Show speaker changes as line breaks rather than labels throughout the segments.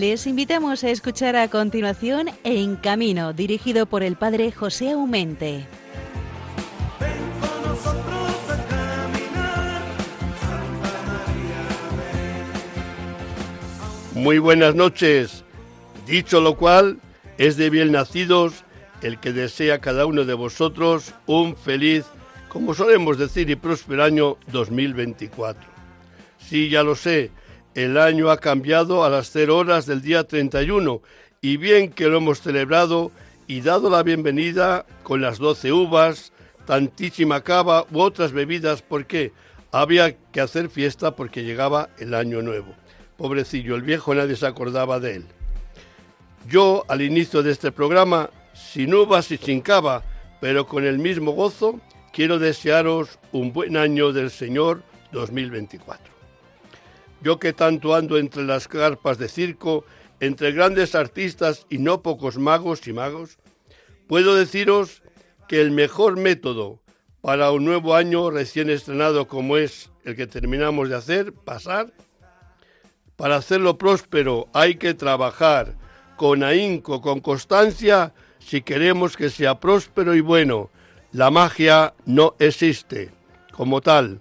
Les invitamos a escuchar a continuación En Camino, dirigido por el padre José Aumente.
Muy buenas noches. Dicho lo cual, es de bien nacidos el que desea a cada uno de vosotros un feliz, como solemos decir, y próspero año 2024. Sí, ya lo sé, el año ha cambiado a las 0 horas del día 31 y bien que lo hemos celebrado y dado la bienvenida con las 12 uvas, tantísima cava u otras bebidas porque había que hacer fiesta porque llegaba el año nuevo. Pobrecillo, el viejo nadie se acordaba de él. Yo, al inicio de este programa, sin uvas y sin cava, pero con el mismo gozo, quiero desearos un buen año del Señor 2024. Yo que tanto ando entre las carpas de circo, entre grandes artistas y no pocos magos y magos, puedo deciros que el mejor método para un nuevo año recién estrenado como es el que terminamos de hacer, pasar, para hacerlo próspero hay que trabajar con ahínco, con constancia, si queremos que sea próspero y bueno. La magia no existe como tal.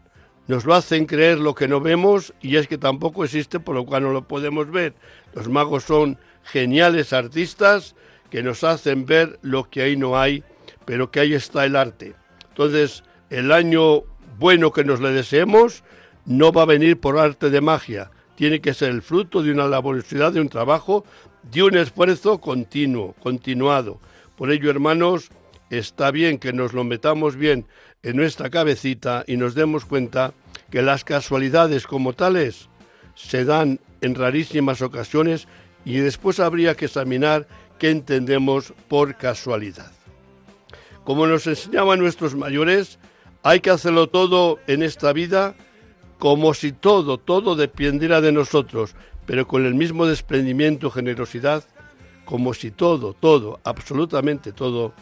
Nos lo hacen creer lo que no vemos y es que tampoco existe por lo cual no lo podemos ver. Los magos son geniales artistas que nos hacen ver lo que ahí no hay, pero que ahí está el arte. Entonces, el año bueno que nos le deseemos no va a venir por arte de magia, tiene que ser el fruto de una laboriosidad, de un trabajo, de un esfuerzo continuo, continuado. Por ello, hermanos, está bien que nos lo metamos bien en nuestra cabecita y nos demos cuenta que las casualidades como tales se dan en rarísimas ocasiones y después habría que examinar qué entendemos por casualidad. Como nos enseñaban nuestros mayores, hay que hacerlo todo en esta vida como si todo, todo dependiera de nosotros, pero con el mismo desprendimiento, generosidad, como si todo, todo, absolutamente todo,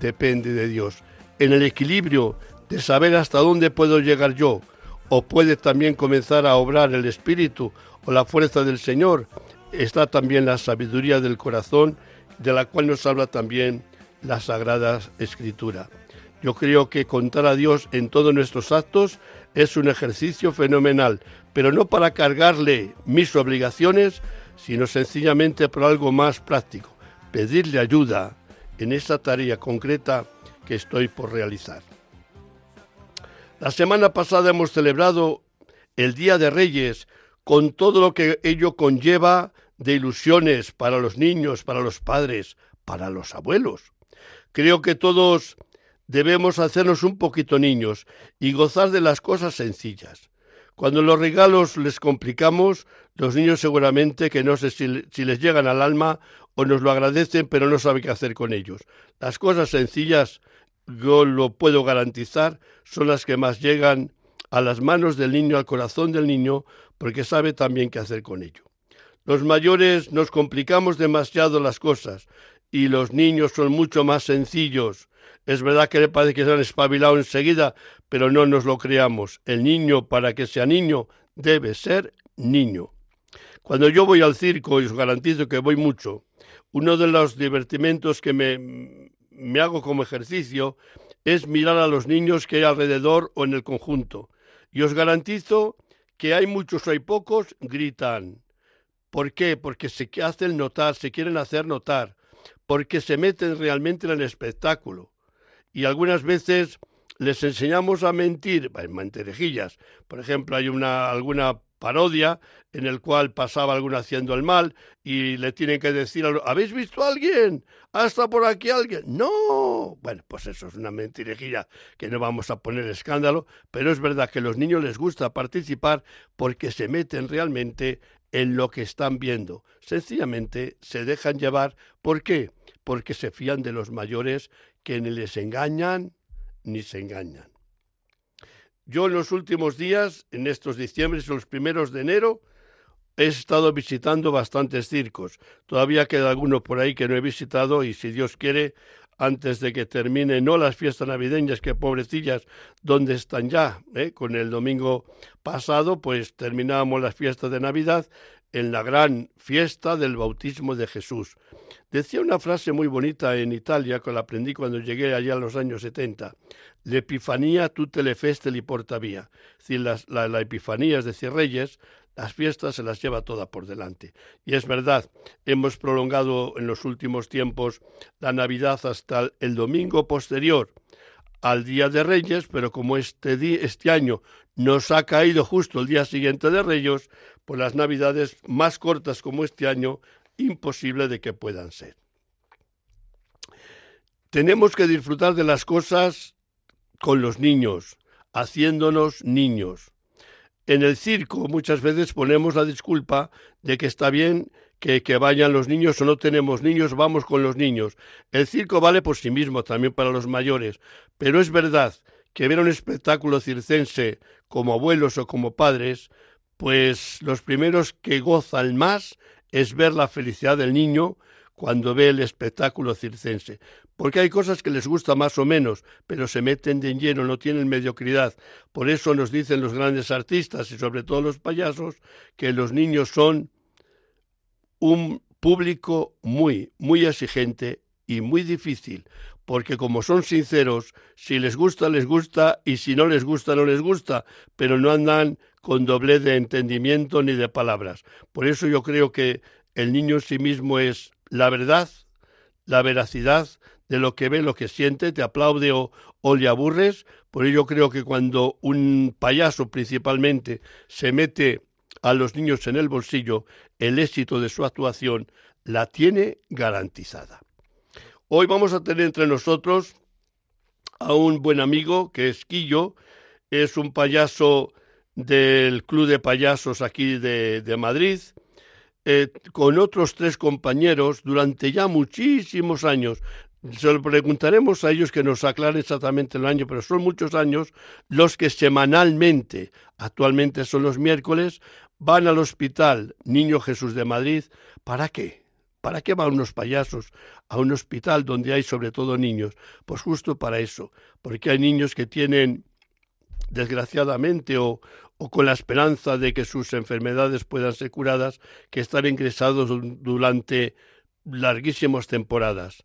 depende de Dios. En el equilibrio de saber hasta dónde puedo llegar yo, o puede también comenzar a obrar el Espíritu o la fuerza del Señor, está también la sabiduría del corazón, de la cual nos habla también la Sagrada Escritura. Yo creo que contar a Dios en todos nuestros actos es un ejercicio fenomenal, pero no para cargarle mis obligaciones, sino sencillamente por algo más práctico, pedirle ayuda en esa tarea concreta que estoy por realizar. La semana pasada hemos celebrado el Día de Reyes con todo lo que ello conlleva de ilusiones para los niños, para los padres, para los abuelos. Creo que todos debemos hacernos un poquito niños y gozar de las cosas sencillas. Cuando los regalos les complicamos, los niños seguramente que no sé si, les llegan al alma o nos lo agradecen, pero no saben qué hacer con ellos. Las cosas sencillas, yo lo puedo garantizar, son las que más llegan a las manos del niño, al corazón del niño, porque sabe también qué hacer con ello. Los mayores nos complicamos demasiado las cosas y los niños son mucho más sencillos. Es verdad que le parece que se han espabilado enseguida, pero no nos lo creamos. El niño, para que sea niño, debe ser niño. Cuando yo voy al circo, y os garantizo que voy mucho, uno de los divertimentos que me, me hago como ejercicio es mirar a los niños que hay alrededor o en el conjunto. Y os garantizo que hay muchos o hay pocos, gritan. ¿Por qué? Porque se hacen notar, se quieren hacer notar, porque se meten realmente en el espectáculo y algunas veces les enseñamos a mentir, en mentirejillas. Por ejemplo, hay una, alguna parodia en el cual pasaba alguno haciendo el mal y le tienen que decir, ¿habéis visto a alguien? ¿Hasta por aquí alguien? No. Bueno, pues eso es una mentirejilla que no vamos a poner escándalo, pero es verdad que a los niños les gusta participar porque se meten realmente en lo que están viendo. Sencillamente se dejan llevar. ¿Por qué? Porque se fían de los mayores que ni les engañan ni se engañan. Yo en los últimos días, en estos diciembre y los primeros de enero, he estado visitando bastantes circos. Todavía queda alguno por ahí que no he visitado y si Dios quiere, antes de que termine no las fiestas navideñas, que pobrecillas, ¿dónde están ya? ¿Eh? Con el domingo pasado, pues terminábamos las fiestas de Navidad en la gran fiesta del bautismo de Jesús. Decía una frase muy bonita en Italia que la aprendí cuando llegué allá en los años 70. L'Epifanía tutte le feste li porta via. Es decir, la, la Epifanía, decir, Reyes, las fiestas se las lleva toda por delante. Y es verdad, hemos prolongado en los últimos tiempos la Navidad hasta el domingo posterior al Día de Reyes, pero como este, este año nos ha caído justo el día siguiente de Reyes, pues las Navidades más cortas como este año, imposible de que puedan ser. Tenemos que disfrutar de las cosas con los niños, haciéndonos niños. En el circo muchas veces ponemos la disculpa de que está bien que, vayan los niños o no tenemos niños, vamos con los niños. El circo vale por sí mismo, también para los mayores, pero es verdad que ver un espectáculo circense como abuelos o como padres, pues los primeros que gozan más es ver la felicidad del niño cuando ve el espectáculo circense. Porque hay cosas que les gusta más o menos, pero se meten de lleno, no tienen mediocridad. Por eso nos dicen los grandes artistas y sobre todo los payasos que los niños son un público muy, muy exigente y muy difícil, porque como son sinceros, si les gusta, les gusta, y si no les gusta, no les gusta, pero no andan con doble de entendimiento ni de palabras. Por eso yo creo que el niño en sí mismo es la verdad, la veracidad de lo que ve, lo que siente, te aplaude o, o le aburres. Por ello creo que cuando un payaso principalmente se mete a los niños en el bolsillo, el éxito de su actuación la tiene garantizada. Hoy vamos a tener entre nosotros a un buen amigo que es Quillo, es un payaso del Club de Payasos aquí de, de Madrid, eh, con otros tres compañeros durante ya muchísimos años. Se lo preguntaremos a ellos que nos aclaren exactamente el año, pero son muchos años los que semanalmente, actualmente son los miércoles, van al hospital Niño Jesús de Madrid. ¿Para qué? ¿Para qué van unos payasos a un hospital donde hay sobre todo niños? Pues justo para eso, porque hay niños que tienen, desgraciadamente o, o con la esperanza de que sus enfermedades puedan ser curadas, que están ingresados durante larguísimas temporadas.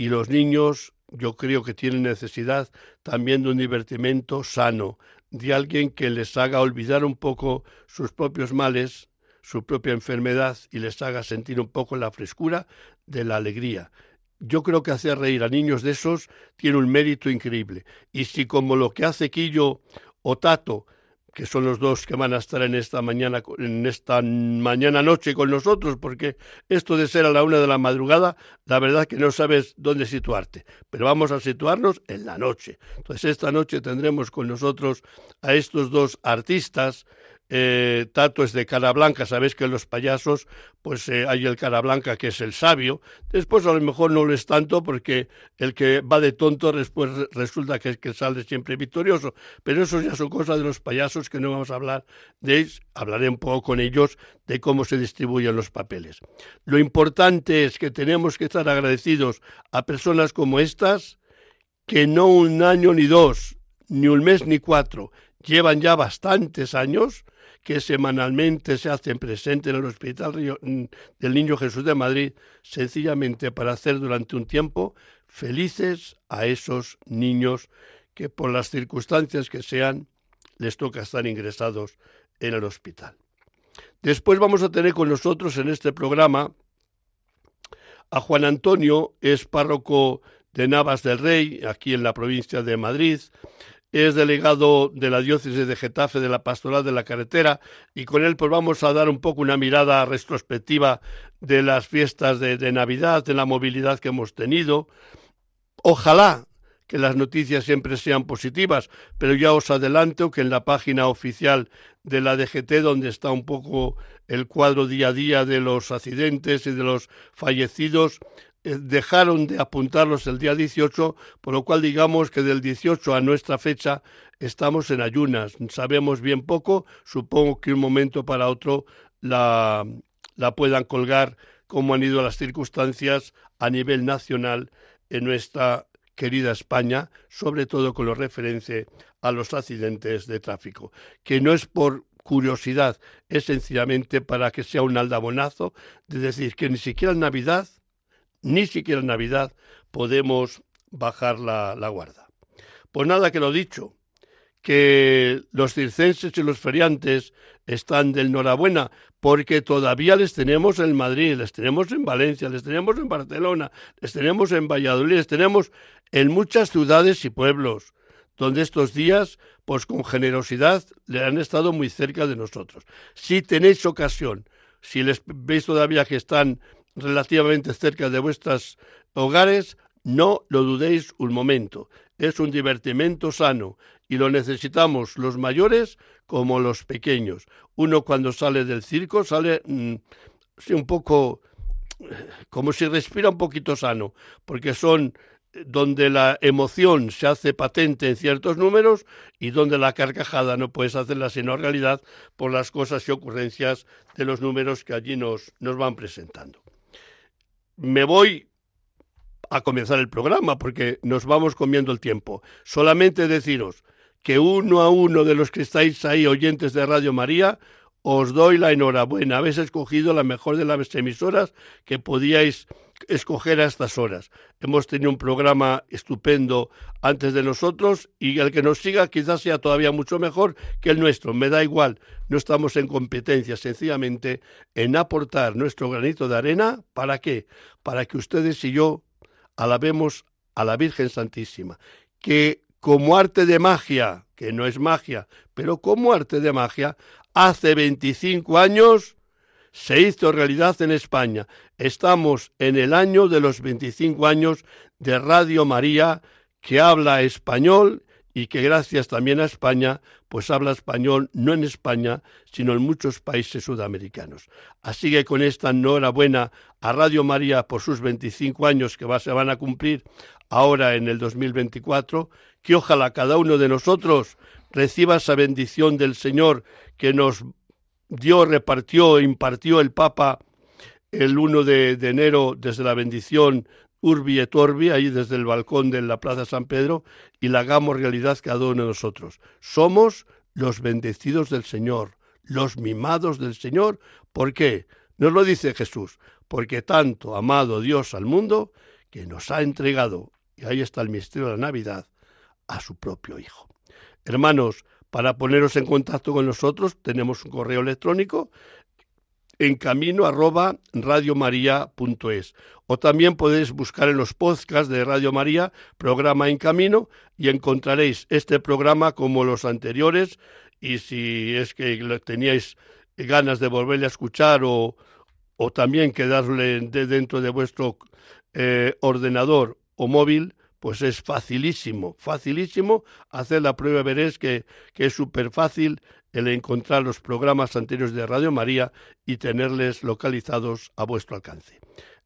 Y los niños, yo creo que tienen necesidad también de un divertimento sano, de alguien que les haga olvidar un poco sus propios males, su propia enfermedad y les haga sentir un poco la frescura de la alegría. Yo creo que hacer reír a niños de esos tiene un mérito increíble. Y si como lo que hace Quillo o Tato que son los dos que van a estar en esta mañana, en esta mañana noche con nosotros, porque esto de ser a la una de la madrugada, la verdad que no sabes dónde situarte, pero vamos a situarnos en la noche. Entonces esta noche tendremos con nosotros a estos dos artistas eh, Tato es de cara blanca, sabéis que los payasos, pues eh, hay el cara blanca que es el sabio, después a lo mejor no lo es tanto porque el que va de tonto después resulta que sale siempre victorioso, pero eso ya son cosas de los payasos que no vamos a hablar de hablaré un poco con ellos de cómo se distribuyen los papeles. Lo importante es que tenemos que estar agradecidos a personas como estas, que no un año ni dos, ni un mes ni cuatro, llevan ya bastantes años que semanalmente se hacen presentes en el Hospital mm, del Niño Jesús de Madrid, sencillamente para hacer durante un tiempo felices a esos niños que por las circunstancias que sean les toca estar ingresados en el hospital. Después vamos a tener con nosotros en este programa a Juan Antonio, es párroco de Navas del Rey, aquí en la provincia de Madrid, es delegado de la diócesis de Getafe de la Pastoral de la Carretera y con él pues vamos a dar un poco una mirada retrospectiva de las fiestas de, de Navidad, de la movilidad que hemos tenido. Ojalá que las noticias siempre sean positivas, pero ya os adelanto que en la página oficial de la DGT, donde está un poco el cuadro día a día de los accidentes y de los fallecidos, dejaron de apuntarlos el día 18, por lo cual digamos que del 18 a nuestra fecha estamos en ayunas. Sabemos bien poco, supongo que un momento para otro la, la puedan colgar como han ido las circunstancias a nivel nacional en nuestra querida España, sobre todo con lo referente a los accidentes de tráfico, que no es por curiosidad, es sencillamente para que sea un aldabonazo de decir que ni siquiera en Navidad, ni siquiera en Navidad podemos bajar la, la guarda. Pues nada que lo dicho, que los circenses y los feriantes están de enhorabuena, porque todavía les tenemos en Madrid, les tenemos en Valencia, les tenemos en Barcelona, les tenemos en Valladolid, les tenemos en muchas ciudades y pueblos, donde estos días, pues con generosidad, le han estado muy cerca de nosotros. Si tenéis ocasión, si les veis todavía que están relativamente cerca de vuestros hogares, no lo dudéis un momento. Es un divertimento sano y lo necesitamos los mayores como los pequeños. Uno cuando sale del circo sale mm, un poco como si respira un poquito sano, porque son donde la emoción se hace patente en ciertos números y donde la carcajada no puedes hacerla sino realidad por las cosas y ocurrencias de los números que allí nos, nos van presentando. Me voy a comenzar el programa porque nos vamos comiendo el tiempo. Solamente deciros que uno a uno de los que estáis ahí oyentes de Radio María, os doy la enhorabuena. Habéis escogido la mejor de las emisoras que podíais escoger a estas horas. Hemos tenido un programa estupendo antes de nosotros y el que nos siga quizás sea todavía mucho mejor que el nuestro. Me da igual, no estamos en competencia, sencillamente en aportar nuestro granito de arena. ¿Para qué? Para que ustedes y yo alabemos a la Virgen Santísima, que como arte de magia, que no es magia, pero como arte de magia, hace 25 años se hizo realidad en España. Estamos en el año de los 25 años de Radio María, que habla español y que gracias también a España, pues habla español no en España, sino en muchos países sudamericanos. Así que con esta enhorabuena a Radio María por sus 25 años que se van a cumplir ahora en el 2024, que ojalá cada uno de nosotros reciba esa bendición del Señor que nos dio, repartió, impartió el Papa el 1 de, enero desde la bendición Urbi et Orbi, ahí desde el balcón de la Plaza San Pedro, y la hagamos realidad cada uno de nosotros. Somos los bendecidos del Señor, los mimados del Señor. ¿Por qué? Nos lo dice Jesús, porque tanto amado Dios al mundo que nos ha entregado, y ahí está el misterio de la Navidad, a su propio Hijo. Hermanos, para poneros en contacto con nosotros tenemos un correo electrónico en camino arroba radiomaria.es. O también podéis buscar en los podcasts de Radio María, programa En Camino, y encontraréis este programa como los anteriores. Y si es que teníais ganas de volverle a escuchar o, o también quedarle dentro de vuestro eh, ordenador o móvil, pues es facilísimo, facilísimo hacer la prueba. Veréis que, que es súper fácil el encontrar los programas anteriores de Radio María y tenerles localizados a vuestro alcance.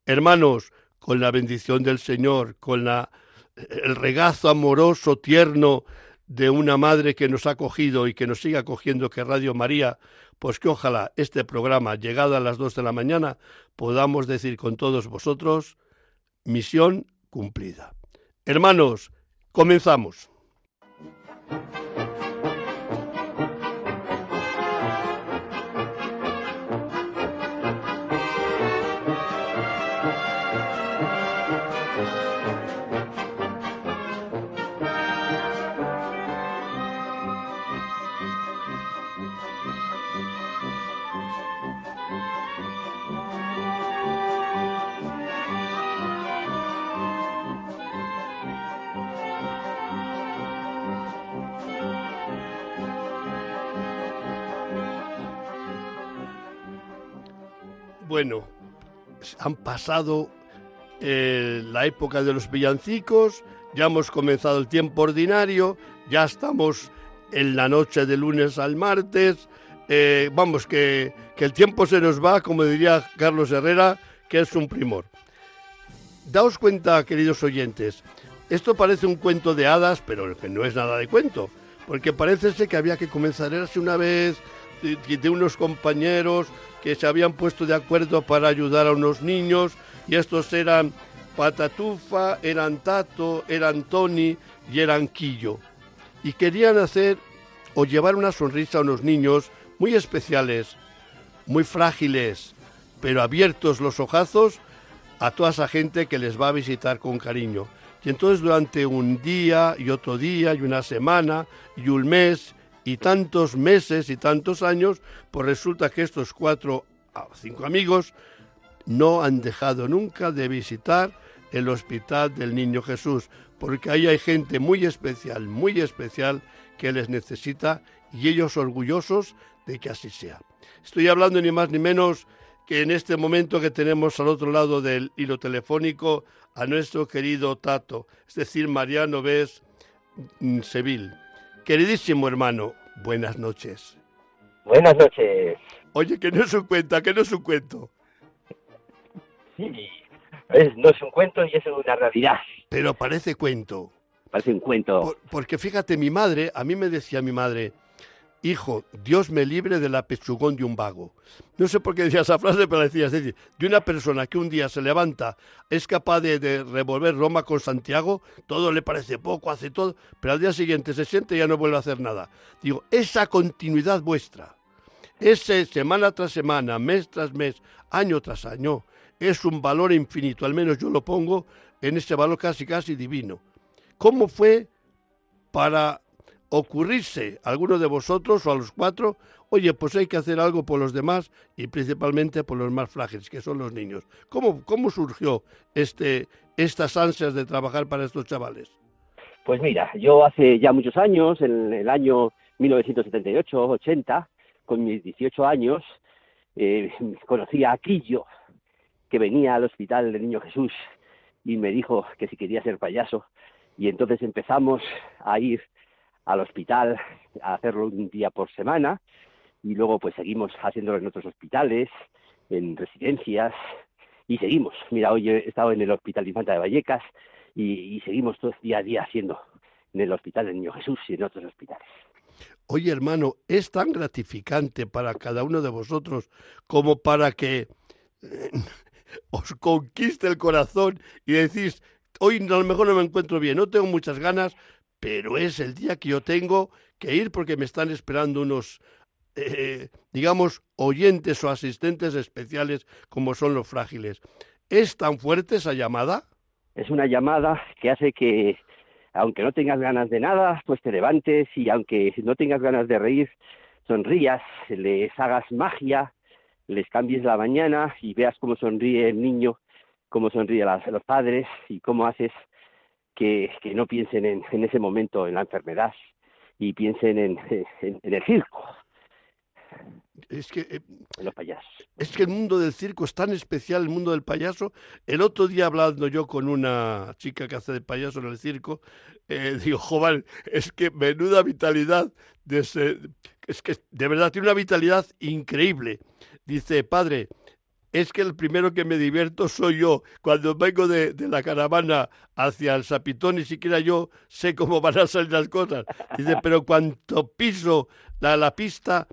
Hermanos, con la bendición del Señor, con la, el regazo amoroso, tierno de una madre que nos ha acogido y que nos sigue acogiendo, que Radio María, pues que ojalá este programa, llegado a las dos de la mañana, podamos decir con todos vosotros, misión cumplida. Hermanos, comenzamos. Bueno, han pasado eh, la época de los villancicos, ya hemos comenzado el tiempo ordinario, ya estamos en la noche de lunes al martes, eh, vamos, que, que, el tiempo se nos va, como diría Carlos Herrera, que es un primor. Daos cuenta, queridos oyentes, esto parece un cuento de hadas, pero que no es nada de cuento, porque parece ser que había que comenzar una vez de, unos compañeros que se habían puesto de acuerdo para ayudar a unos niños y estos eran Patatufa, eran Tato, eran Tony y eran Quillo. Y querían hacer o llevar una sonrisa a unos niños muy especiales, muy frágiles, pero abiertos los ojazos a toda esa gente que les va a visitar con cariño. Y entonces durante un día y otro día y una semana y un mes y tantos meses y tantos años, pues resulta que estos cuatro o cinco amigos no han dejado nunca de visitar el hospital del Niño Jesús, porque ahí hay gente muy especial, muy especial, que les necesita y ellos orgullosos de que así sea. Estoy hablando ni más ni menos que en este momento que tenemos al otro lado del hilo telefónico a nuestro querido Tato, es decir, Mariano Ves mm, Seville. Queridísimo hermano, buenas noches.
Buenas noches.
Oye, que no es un cuento, que no es un cuento.
Sí, no es un cuento y es una realidad.
Pero parece cuento.
Parece un cuento.
porque fíjate, mi madre, a mí me decía mi madre, hijo, Dios me libre de la pechugón de un vago. No sé por qué decía esa frase, pero decía, es decir, de una persona que un día se levanta, es capaz de, revolver Roma con Santiago, todo le parece poco, hace todo, pero al día siguiente se siente y ya no vuelve a hacer nada. Digo, esa continuidad vuestra, ese semana tras semana, mes tras mes, año tras año, es un valor infinito, al menos yo lo pongo en ese valor casi casi divino. ¿Cómo fue para ocurrirse a alguno de vosotros o a los cuatro, oye, pues hay que hacer algo por los demás y principalmente por los más frágiles, que son los niños. ¿Cómo, cómo surgió este, estas ansias de trabajar para estos chavales?
Pues mira, yo hace ya muchos años, en el año 1978-80, con mis 18 años, eh, conocí a Quillo, que venía al hospital del Niño Jesús y me dijo que si quería ser payaso. Y entonces empezamos a ir al hospital a hacerlo un día por semana y luego pues seguimos haciéndolo en otros hospitales, en residencias y seguimos. Mira, hoy he estado en el Hospital Infanta de Vallecas y, seguimos todo día a día haciendo en el Hospital del Niño Jesús y en otros hospitales.
Oye, hermano, es tan gratificante para cada uno de vosotros como para que eh, os conquiste el corazón y decís, hoy a lo mejor no me encuentro bien, no tengo muchas ganas, pero es el día que yo tengo que ir porque me están esperando unos, eh, digamos, oyentes o asistentes especiales como son los frágiles. ¿Es tan fuerte esa llamada?
Es una llamada que hace que, aunque no tengas ganas de nada, pues te levantes y aunque no tengas ganas de reír, sonrías, les hagas magia, les cambies la mañana y veas cómo sonríe el niño, cómo sonríe los padres y cómo haces que, no piensen en, en, ese momento en la enfermedad y piensen en, en, el circo.
Es que, eh,
los payasos.
es que el mundo del circo es tan especial, el mundo del payaso. El otro día hablando yo con una chica que hace de payaso en el circo, eh, digo, joven, es que menuda vitalidad, de ese, es que de verdad tiene una vitalidad increíble. Dice, padre, es que el primero que me divierto soy yo. Cuando vengo de, la caravana hacia el Sapitón, ni siquiera yo sé cómo van a salir las cosas. Dice, pero cuando piso la, la pista,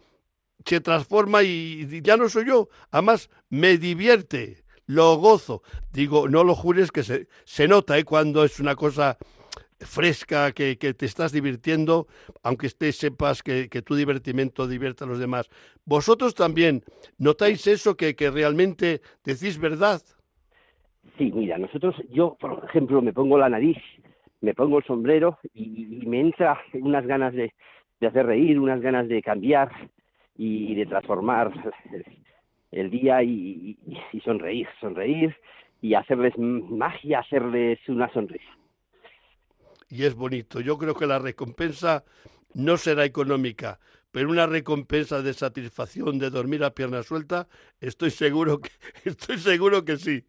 se transforma y, ya no soy yo. Además, me divierte, lo gozo. Digo, no lo jures que se, se nota ¿eh? cuando es una cosa fresca, que, te estás divirtiendo, aunque estés, sepas que, tu divertimento divierte a los demás. ¿Vosotros también notáis eso, que, que realmente decís verdad?
Sí, mira, nosotros, yo, por ejemplo, me pongo la nariz, me pongo el sombrero y, me entra unas ganas de, hacer reír, unas ganas de cambiar y, de transformar el, día y, y sonreír, sonreír y hacerles magia, hacerles una sonrisa
y es bonito. Yo creo que la recompensa no será económica, pero una recompensa de satisfacción de dormir a pierna suelta, estoy seguro que estoy seguro que sí.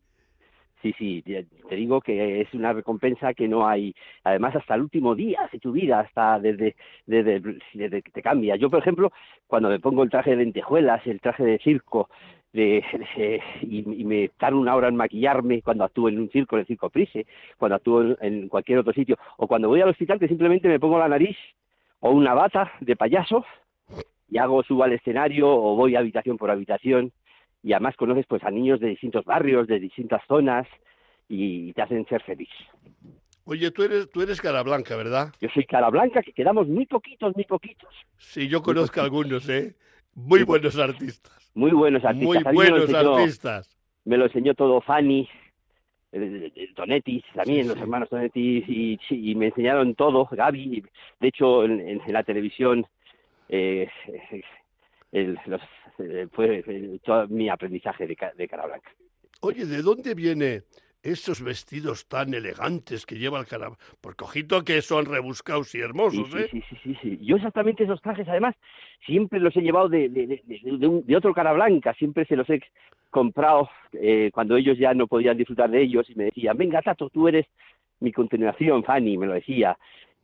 Sí, sí, te digo que es una recompensa que no hay, además hasta el último día de tu vida, hasta desde, desde, desde que te cambia. Yo, por ejemplo, cuando me pongo el traje de lentejuelas, el traje de circo, de, y, me tardo una hora en maquillarme cuando actúo en un circo, en el circo Prise, cuando actúo en, cualquier otro sitio, o cuando voy al hospital que simplemente me pongo la nariz o una bata de payaso y hago subo al escenario o voy habitación por habitación y además conoces pues a niños de distintos barrios, de distintas zonas y te hacen ser feliz.
Oye, tú eres, tú eres cara blanca, ¿verdad?
Yo soy cara blanca, que quedamos muy poquitos, muy poquitos.
Sí, yo conozco algunos, ¿eh? Muy buenos artistas.
Muy buenos artistas.
Muy buenos artistas.
Me lo enseñó todo Fanny, Tonetti, también los hermanos Tonetti, y, me enseñaron todo, Gaby. De hecho, en, la televisión eh, fue todo mi aprendizaje de, de cara blanca.
Oye, ¿de dónde viene esos vestidos tan elegantes que lleva el carnaval. Porque ojito que son rebuscados y hermosos, ¿eh?
Sí, sí, sí, sí, Yo exactamente esos trajes, además, siempre los he llevado de, de, otro cara blanca, siempre se los he comprado eh, cuando ellos ya no podían disfrutar de ellos y me decían, venga, Tato, tú eres mi continuación, Fanny, me lo decía,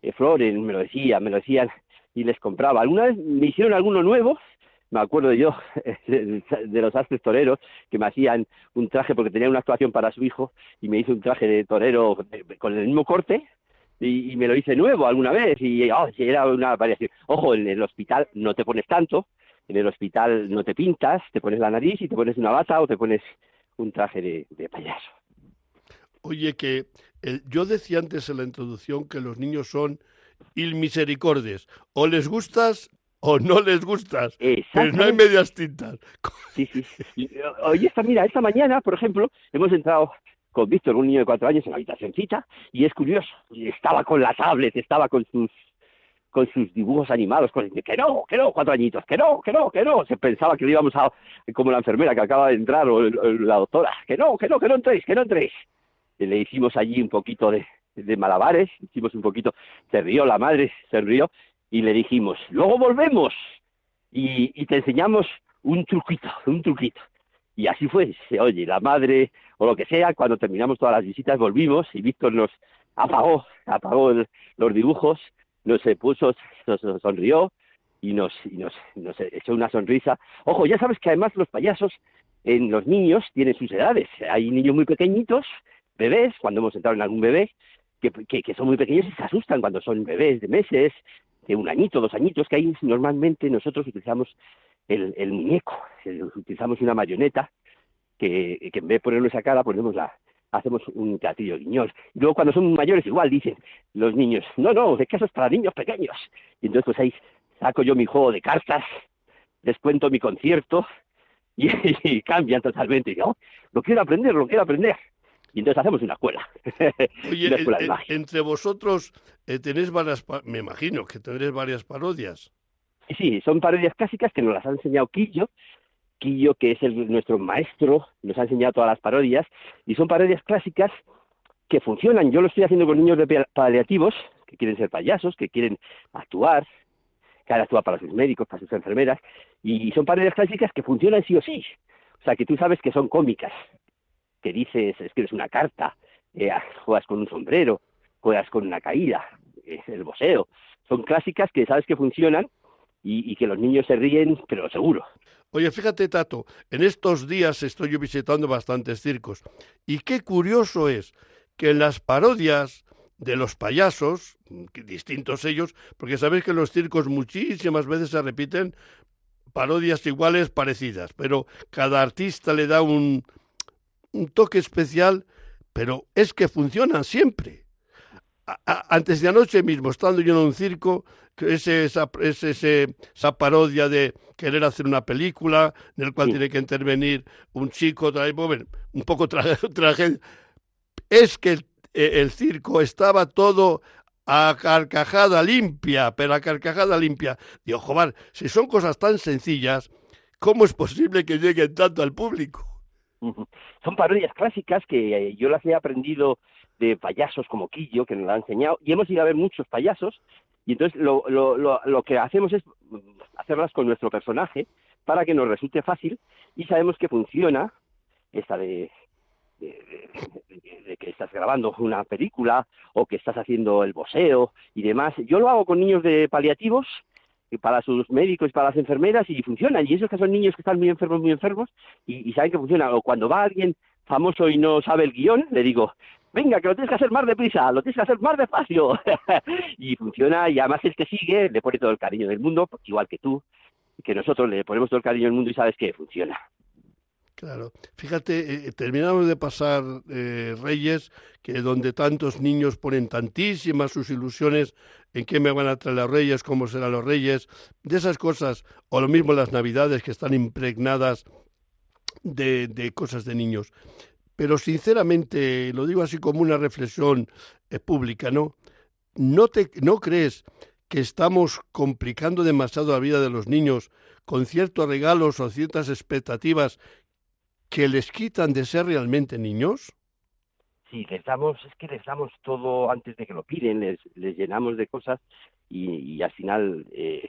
eh, Floren, me lo decía, me lo decían, y les compraba. Alguna vez me hicieron alguno nuevo, me acuerdo yo de los astres toreros que me hacían un traje porque tenía una actuación para su hijo y me hizo un traje de torero con el mismo corte y, me lo hice nuevo alguna vez y oh, era una variación. Ojo, en el hospital no te pones tanto, en el hospital no te pintas, te pones la nariz y te pones una bata o te pones un traje de, payaso.
Oye, que yo decía antes en la introducción que los niños son ilmisericordes. O les gustas o no les gustas. Pero no hay medias tintas.
Sí, sí. Oye, esta, mira, esta mañana, por ejemplo, hemos entrado con Víctor, un niño de cuatro años, en la habitacióncita, y es curioso, estaba con la tablet, estaba con sus con sus dibujos animados, con que no, que no, cuatro añitos, que no, que no, que no, se pensaba que lo íbamos a, como la enfermera que acaba de entrar o la doctora, que no, que no, que no entréis, que no entréis. Y le hicimos allí un poquito de, de malabares, hicimos un poquito, se rió la madre, se rió, y le dijimos, luego volvemos y, te enseñamos un truquito, un truquito. Y así fue, se oye, la madre o lo que sea, cuando terminamos todas las visitas volvimos y Víctor nos apagó, apagó los dibujos, nos puso, nos, sonrió y nos, y nos, nos echó una sonrisa. Ojo, ya sabes que además los payasos en los niños tienen sus edades. Hay niños muy pequeñitos, bebés, cuando hemos entrado en algún bebé, que, que, son muy pequeños y se asustan cuando son bebés de meses, de un añito, dos añitos, que ahí normalmente nosotros utilizamos el, el muñeco, utilizamos una marioneta, que, que, en vez de ponernos esa cara, ponemos la, hacemos un teatrillo guiñol. Y luego cuando son mayores igual dicen los niños, no, no, de es para niños pequeños. Y entonces pues ahí saco yo mi juego de cartas, les cuento mi concierto y, cambian totalmente. Y oh, lo quiero aprender, lo quiero aprender y entonces hacemos una escuela.
Oye, entre vosotros eh, tenéis varias, me imagino que tendréis varias parodias.
Sí, son parodias clásicas que nos las ha enseñado Quillo, Quillo que es el, nuestro maestro, nos ha enseñado todas las parodias, y son parodias clásicas que funcionan. Yo lo estoy haciendo con niños de paliativos, que quieren ser payasos, que quieren actuar, que ahora actúa para sus médicos, para sus enfermeras, y son parodias clásicas que funcionan sí o sí. O sea, que tú sabes que son cómicas, que dices, escribes una carta, eh, juegas con un sombrero, juegas con una caída, es el boseo. Son clásicas que sabes que funcionan y, que los niños se ríen, pero seguro.
Oye, fíjate, Tato, en estos días estoy yo visitando bastantes circos y qué curioso es que en las parodias de los payasos, distintos ellos, porque sabéis que en los circos muchísimas veces se repiten parodias iguales, parecidas, pero cada artista le da un, un toque especial, pero es que funcionan siempre. antes de anoche mismo, estando yo en un circo, es esa, esa parodia de querer hacer una película en el cual tiene que intervenir un chico, un poco tragedia. Es que el, circo estaba todo a carcajada limpia, pero a carcajada limpia. Digo, joder, si son cosas tan sencillas, ¿cómo es posible que lleguen tanto al público?
Son parodias clásicas que eh, yo las he aprendido de payasos como Quillo, que nos lo ha enseñado, y hemos ido a ver muchos payasos, y entonces lo, lo, lo, que hacemos es hacerlas con nuestro personaje para que nos resulte fácil y sabemos que funciona esta de, de, que estás grabando una película o que estás haciendo el boseo y demás. Yo lo hago con niños de paliativos para sus médicos y para las enfermeras y funcionan. Y esos que son niños que están muy enfermos, muy enfermos, y, saben que funciona. O cuando va alguien famoso y no sabe el guion, le digo, venga, que lo tienes que hacer más deprisa, lo tienes que hacer más despacio. y funciona, y además el que sigue le pone todo el cariño del mundo, igual que tú, que nosotros le ponemos todo el cariño del mundo y sabes que funciona.
Claro. Fíjate, eh, terminamos de pasar eh, Reyes, que donde tantos niños ponen tantísimas sus ilusiones en qué me van a traer los Reyes, cómo serán los Reyes, de esas cosas, o lo mismo las Navidades que están impregnadas de, de cosas de niños. Pero sinceramente, lo digo así como una reflexión eh, pública, ¿no? ¿No, te, ¿No crees que estamos complicando demasiado la vida de los niños con ciertos regalos o ciertas expectativas que les quitan de ser realmente niños?
Sí, les damos, es que les damos todo antes de que lo piden, les, les llenamos de cosas y, al final eh,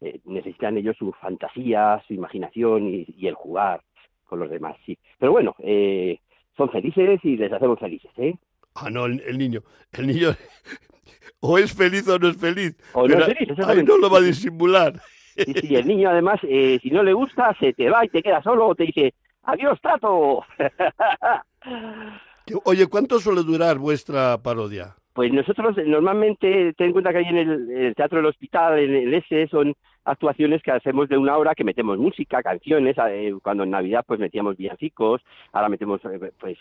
eh, necesitan ellos su fantasía, su imaginación y, el jugar con los demás, sí. Pero bueno, eh, son felices y les hacemos felices, ¿eh?
Ah, no, el, niño, el niño o es feliz o no es feliz.
O no es feliz,
ahí no lo va a disimular.
Sí, sí, el niño además, si no le gusta, se te va y te queda solo o te dice, ¡Adiós, Tato!
Oye, ¿cuánto suele durar vuestra parodia?
Pues nosotros normalmente, ten en cuenta que ahí en el, Teatro del Hospital, en el S, son actuaciones que hacemos de una hora, que metemos música, canciones, eh, cuando en Navidad pues metíamos villancicos, ahora metemos eh, pues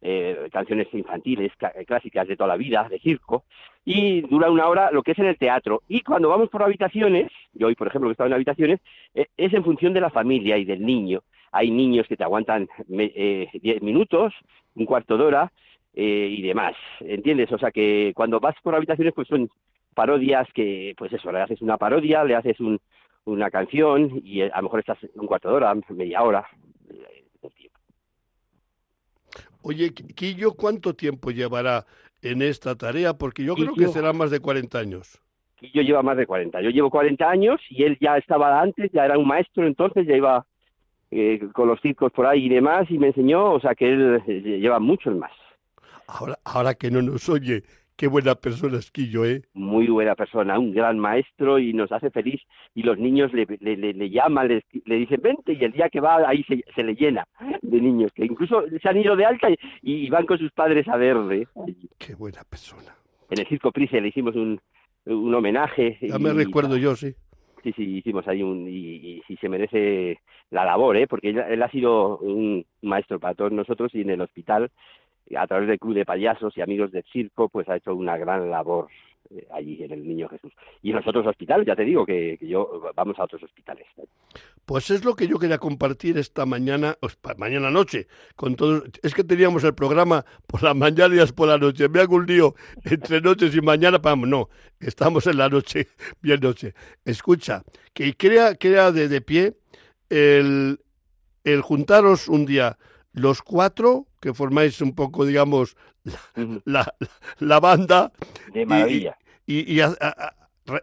eh, canciones infantiles, clásicas de toda la vida, de circo, y dura una hora lo que es en el teatro. Y cuando vamos por habitaciones, yo hoy por ejemplo que he estado en habitaciones, es en función de la familia y del niño hay niños que te aguantan 10 eh, minutos, un cuarto de hora eh, y demás, ¿entiendes? O sea que cuando vas por habitaciones pues son parodias que, pues eso, le haces una parodia, le haces un, una canción y a lo mejor estás un cuarto de hora, media hora.
Oye, Quillo, ¿cuánto tiempo llevará en esta tarea? Porque yo creo que será más de 40 años.
Quillo lleva más de 40. Yo llevo 40 años y él ya estaba antes, ya era un maestro, entonces ya iba eh, con los circos por ahí y demás, y me enseñó, o sea, que él eh, lleva mucho más.
Ahora, ahora que no nos oye, qué buena persona es Quillo, ¿eh?
Muy buena persona, un gran maestro y nos hace feliz. Y los niños le, le, le, llaman, le, le, dicen vente y el día que va ahí se, se, le llena de niños, que incluso se han ido de alta y, van con sus padres a verle.
Qué buena persona.
En el Circo Price le hicimos un, un homenaje.
Ya me recuerdo yo, sí.
Sí, sí, hicimos ahí un... Y, y, se merece la labor, ¿eh? Porque él, ha sido un maestro para todos nosotros y en el hospital, a través del Club de Payasos y Amigos del Circo, pues ha hecho una gran labor eh, allí en el Niño Jesús. Y en los otros hospitales, ya te digo que, yo vamos a otros hospitales.
Pues es lo que yo quería compartir esta mañana, mañana noche, con todos. Es que teníamos el programa por las mañanas y por la noche. Me hago un lío entre noches y mañana, vamos, no, estamos en la noche, bien noche. Escucha, que crea, crea de, de pie el, el juntaros un día los cuatro que formáis un poco, digamos, la, la, banda.
De maravilla.
Y, y,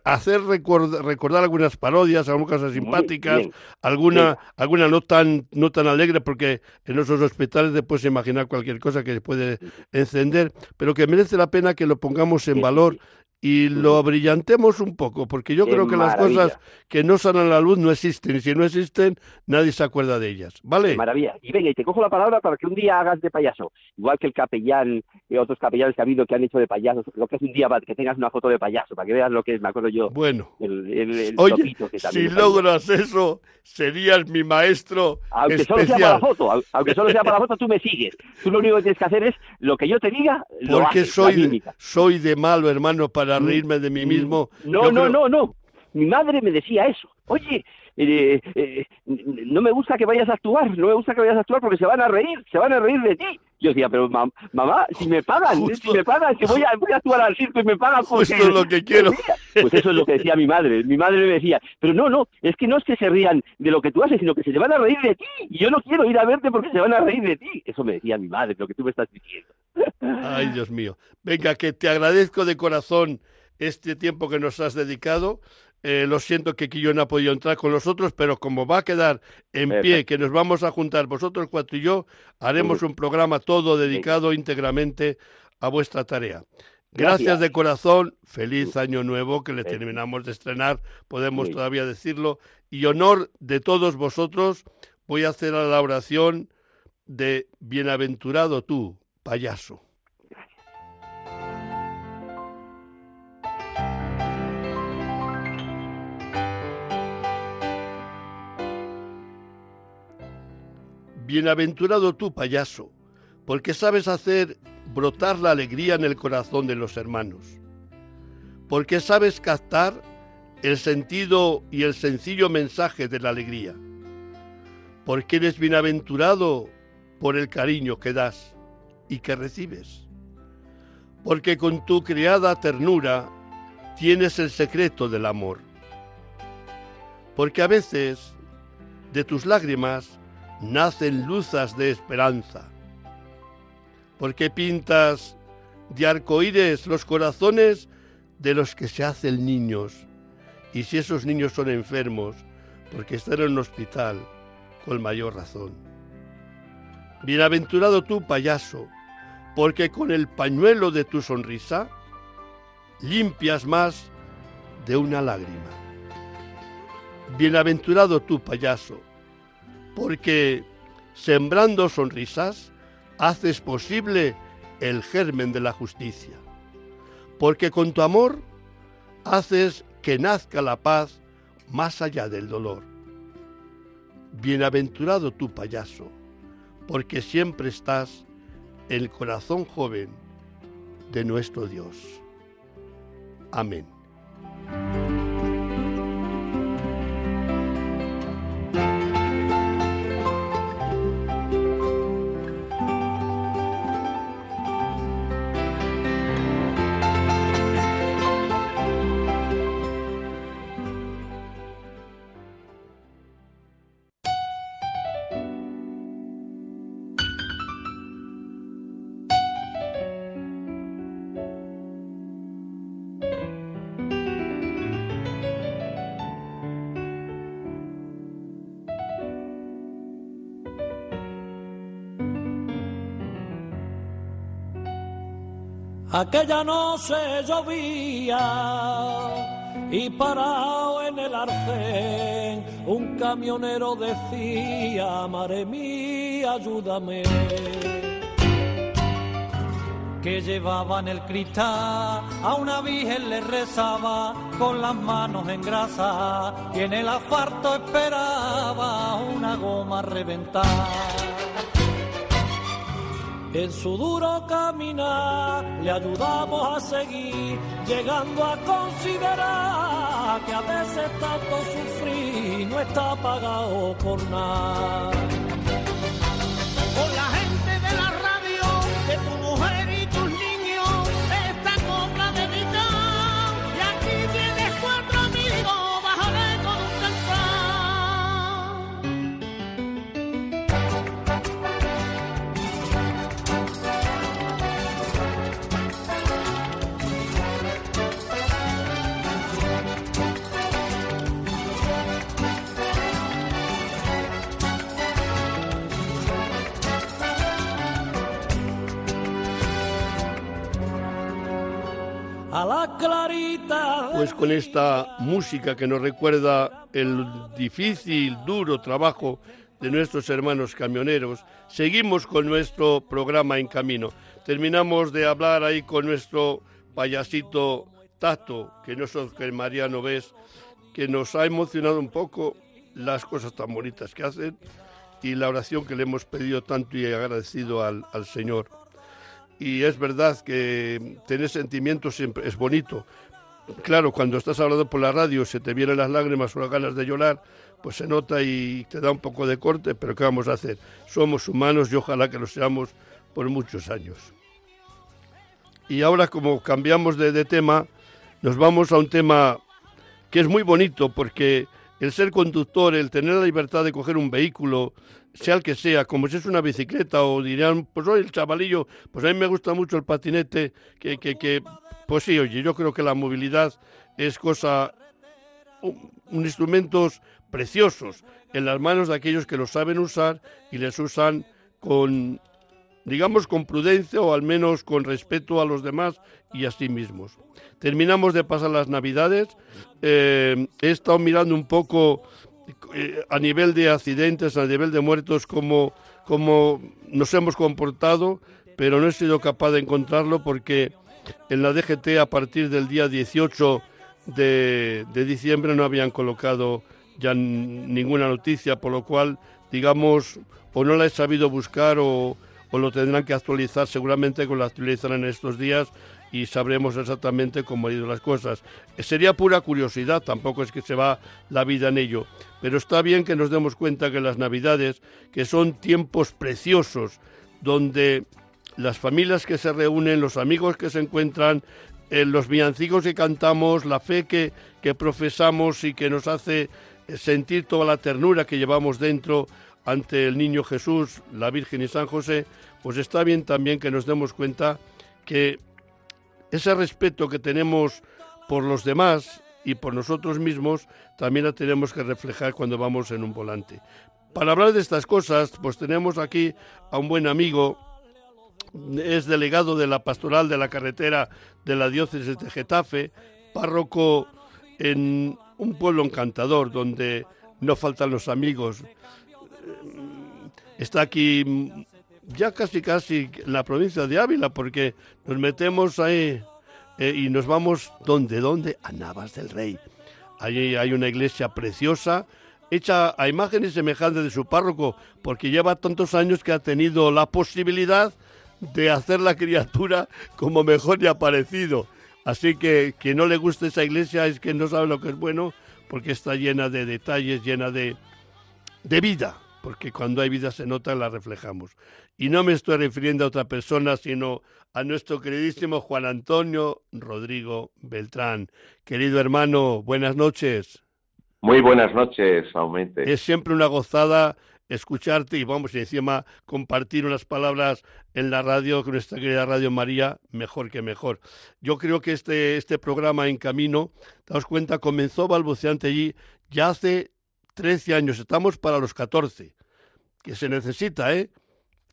hacer recordar algunas parodias, algunas cosas simpáticas, alguna, alguna no tan, no tan alegre, porque en nuestros hospitales después imaginar cualquier cosa que se puede encender, pero que merece la pena que lo pongamos en valor y lo abrillantemos un poco, porque yo creo que las cosas que no salen a la luz no existen, y si no existen, nadie se acuerda de ellas, ¿vale?
maravilla. Y venga, y te cojo la palabra para que un día hagas de payaso, igual que el capellán y otros capellanes que ha habido que han hecho de payasos, lo que es un día que tengas una foto de payaso, para que veas lo que es, me acuerdo yo.
Bueno,
el,
oye, si logras eso, serías mi maestro
Aunque solo sea para la foto, aunque solo sea para la foto, tú me sigues. Tú lo único que tienes que hacer es lo que yo te diga, lo
Porque soy, soy de malo, hermano, para para reírme de mí mismo.
No, no, no, no. Mi madre me decía eso. Oye, eh, eh, no me gusta que vayas a actuar, no me gusta que vayas a actuar porque se van a reír, se van a reír de ti. Yo decía, pero mamá, si me pagan, si me pagan, que voy a, voy a actuar al circo y me pagan
pues es lo que quiero.
Pues eso es lo que decía mi madre. Mi madre me decía, pero no, no, es que no es que se rían de lo que tú haces, sino que se van a reír de ti. Y yo no quiero ir a verte porque se van a reír de ti. Eso me decía mi madre, lo que tú me estás diciendo.
Ay, Dios mío. Venga, que te agradezco de corazón este tiempo que nos has dedicado. Eh, lo siento que yo no ha podido entrar con nosotros, pero como va a quedar en pie, que nos vamos a juntar vosotros cuatro y yo, haremos un programa todo dedicado íntegramente a vuestra tarea. Gracias, de corazón, feliz año nuevo que le terminamos de estrenar, podemos todavía decirlo, y honor de todos vosotros, voy a hacer la oración de Bienaventurado tú, payaso. Bienaventurado tú, payaso, porque sabes hacer brotar la alegría en el corazón de los hermanos, porque sabes captar el sentido y el sencillo mensaje de la alegría, porque eres bienaventurado por el cariño que das y que recibes, porque con tu criada ternura tienes el secreto del amor, porque a veces de tus lágrimas nacen luzas de esperanza. porque pintas de arcoíris los corazones de los que se hacen niños? Y si esos niños son enfermos, porque están en un hospital, con mayor razón. Bienaventurado tú, payaso, porque con el pañuelo de tu sonrisa limpias más de una lágrima. Bienaventurado tú, payaso, porque sembrando sonrisas haces posible el germen de la justicia, porque con tu amor haces que nazca la paz más allá del dolor. Bienaventurado tú, payaso, porque siempre estás el corazón joven de nuestro Dios. Amén.
Aquella noche llovía y parado en el arcén, un camionero decía, Mare mía, ayúdame. Que llevaba en el cristal, a una virgen le rezaba con las manos en grasa y en el asfalto esperaba una goma reventada. En su duro caminar le ayudamos a seguir, llegando a considerar que a veces tanto sufrir no está pagado por nada. La clarita.
Pues con esta música que nos recuerda el difícil, duro trabajo de nuestros hermanos camioneros, seguimos con nuestro programa en camino. Terminamos de hablar ahí con nuestro payasito Tato, que no que Mariano ves, que nos ha emocionado un poco las cosas tan bonitas que hacen y la oración que le hemos pedido tanto y agradecido al Señor. Y es verdad que tener sentimientos siempre es bonito. Claro, cuando estás hablando por la radio, se te vienen las lágrimas o las ganas de llorar, pues se nota y te da un poco de corte, pero ¿qué vamos a hacer? Somos humanos y ojalá que lo seamos por muchos años. Y ahora, como cambiamos de, de tema, nos vamos a un tema que es muy bonito porque el ser conductor, el tener la libertad de coger un vehículo, sea el que sea, como si es una bicicleta o dirán, pues hoy el chavalillo, pues a mí me gusta mucho el patinete, que, que, que pues sí, oye, yo creo que la movilidad es cosa, un, instrumentos preciosos en las manos de aquellos que los saben usar y les usan con, digamos, con prudencia o al menos con respeto a los demás y a sí mismos. Terminamos de pasar las navidades, eh, he estado mirando un poco eh, a nivel de accidentes, a nivel de muertos, cómo, cómo nos hemos comportado, pero no he sido capaz de encontrarlo porque en la DGT a partir del día 18 de, de diciembre no habían colocado ya ninguna noticia, por lo cual digamos, o no la he sabido buscar o, o lo tendrán que actualizar seguramente con la actualizarán en estos días y sabremos exactamente cómo han ido las cosas. Sería pura curiosidad, tampoco es que se va la vida en ello, pero está bien que nos demos cuenta que las Navidades, que son tiempos preciosos, donde las familias que se reúnen, los amigos que se encuentran, eh, los villancicos que cantamos, la fe que, que profesamos y que nos hace sentir toda la ternura que llevamos dentro ante el niño Jesús, la Virgen y San José, pues está bien también que nos demos cuenta que ese respeto que tenemos por los demás y por nosotros mismos, también la tenemos que reflejar cuando vamos en un volante. Para hablar de estas cosas, pues tenemos aquí a un buen amigo, es delegado de la pastoral de la carretera de la diócesis de Getafe, párroco en un pueblo encantador donde no faltan los amigos. Está aquí ya casi casi en la provincia de Ávila, porque nos metemos ahí eh, y nos vamos, ¿dónde? ¿Dónde? A Navas del Rey. Allí hay una iglesia preciosa, hecha a imágenes semejantes de su párroco, porque lleva tantos años que ha tenido la posibilidad de hacer la criatura como mejor le ha parecido. Así que quien no le gusta esa iglesia es que no sabe lo que es bueno, porque está llena de detalles, llena de, de vida porque cuando hay vida se nota, la reflejamos. Y no me estoy refiriendo a otra persona, sino a nuestro queridísimo Juan Antonio Rodrigo Beltrán. Querido hermano, buenas noches.
Muy buenas noches, Aumente.
Es siempre una gozada escucharte y vamos encima compartir unas palabras en la radio, con nuestra querida Radio María, mejor que mejor. Yo creo que este, este programa en camino, daos cuenta, comenzó balbuceante allí ya hace 13 años, estamos para los 14, que se necesita, ¿eh?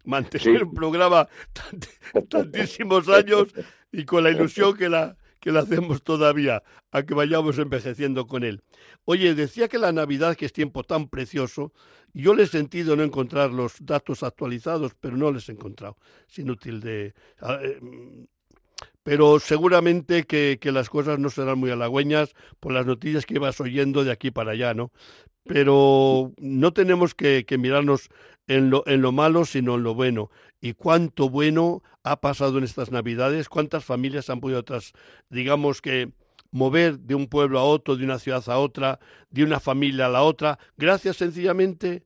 Mantener un programa tantísimos años y con la ilusión que la, que la hacemos todavía, a que vayamos envejeciendo con él. Oye, decía que la Navidad, que es tiempo tan precioso, yo le he sentido no encontrar los datos actualizados, pero no les he encontrado. Es inútil de... Eh, pero seguramente que, que, las cosas no serán muy halagüeñas por las noticias que ibas oyendo de aquí para allá, ¿no? Pero no tenemos que, mirarnos en lo, en lo malo, sino en lo bueno. Y cuánto bueno ha pasado en estas Navidades, cuántas familias han podido, otras, digamos que, mover de un pueblo a otro, de una ciudad a otra, de una familia a la otra, gracias sencillamente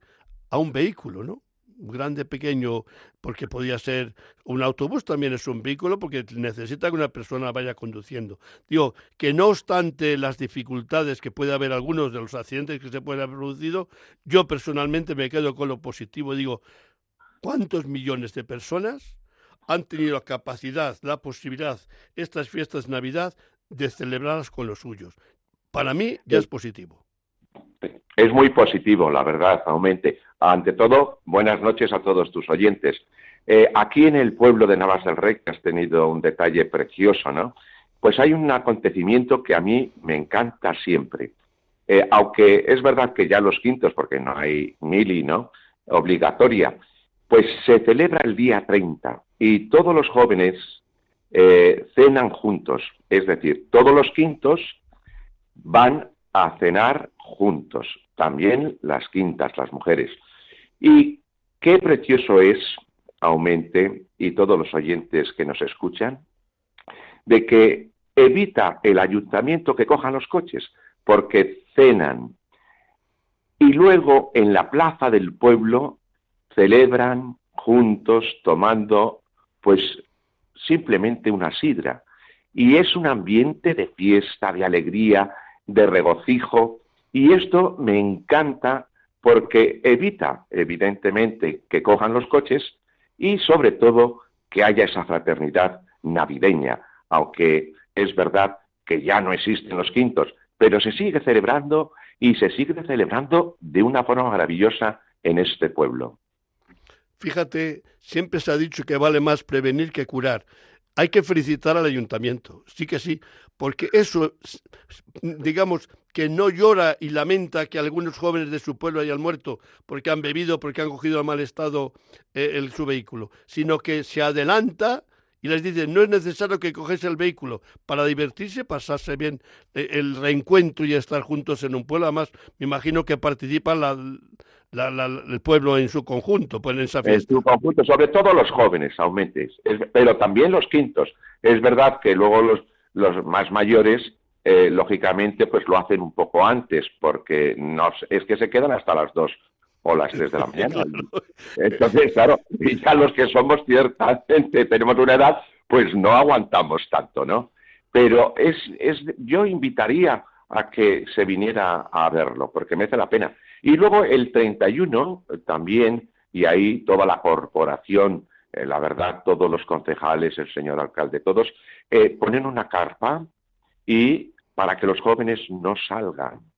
a un vehículo, ¿no? grande, pequeño, porque podía ser un autobús también es un vehículo porque necesita que una persona vaya conduciendo. Digo, que no obstante las dificultades que puede haber algunos de los accidentes que se pueden haber producido, yo personalmente me quedo con lo positivo. Digo, ¿cuántos millones de personas han tenido la capacidad, la posibilidad, estas fiestas de Navidad, de celebrarlas con los suyos? Para mí ya es positivo.
Es muy positivo, la verdad, aumente. Ante todo, buenas noches a todos tus oyentes. Eh, aquí en el pueblo de Navas del Rey, que has tenido un detalle precioso, ¿no? Pues hay un acontecimiento que a mí me encanta siempre. Eh, aunque es verdad que ya los quintos, porque no hay mili, ¿no? Obligatoria, pues se celebra el día 30 y todos los jóvenes eh, cenan juntos. Es decir, todos los quintos van a cenar juntos, también las quintas, las mujeres. Y qué precioso es, aumente, y todos los oyentes que nos escuchan, de que evita el ayuntamiento que cojan los coches, porque cenan. Y luego en la plaza del pueblo celebran juntos tomando pues simplemente una sidra. Y es un ambiente de fiesta, de alegría, de regocijo, y esto me encanta porque evita, evidentemente, que cojan los coches y, sobre todo, que haya esa fraternidad navideña, aunque es verdad que ya no existen los quintos, pero se sigue celebrando y se sigue celebrando de una forma maravillosa en este pueblo.
Fíjate, siempre se ha dicho que vale más prevenir que curar. Hay que felicitar al ayuntamiento, sí que sí, porque eso, digamos, que no llora y lamenta que algunos jóvenes de su pueblo hayan muerto porque han bebido, porque han cogido a mal estado eh, el, su vehículo, sino que se adelanta y les dice, no es necesario que coges el vehículo para divertirse, pasarse bien eh, el reencuentro y estar juntos en un pueblo. Además, me imagino que participa la, el pueblo en su conjunto, pues en esa fiesta.
En su conjunto, sobre todo los jóvenes, aumentes, pero también los quintos. Es verdad que luego los, los más mayores, eh, lógicamente, pues lo hacen un poco antes, porque no, es que se quedan hasta las dos o las tres de la mañana. Entonces, claro, y ya los que somos ciertamente, tenemos una edad, pues no aguantamos tanto, ¿no? Pero es, es, yo invitaría a que se viniera a verlo, porque merece la pena. Y luego el 31 también, y ahí toda la corporación, eh, la verdad, todos los concejales, el señor alcalde, todos, eh, ponen una carpa y para que los jóvenes no salgan.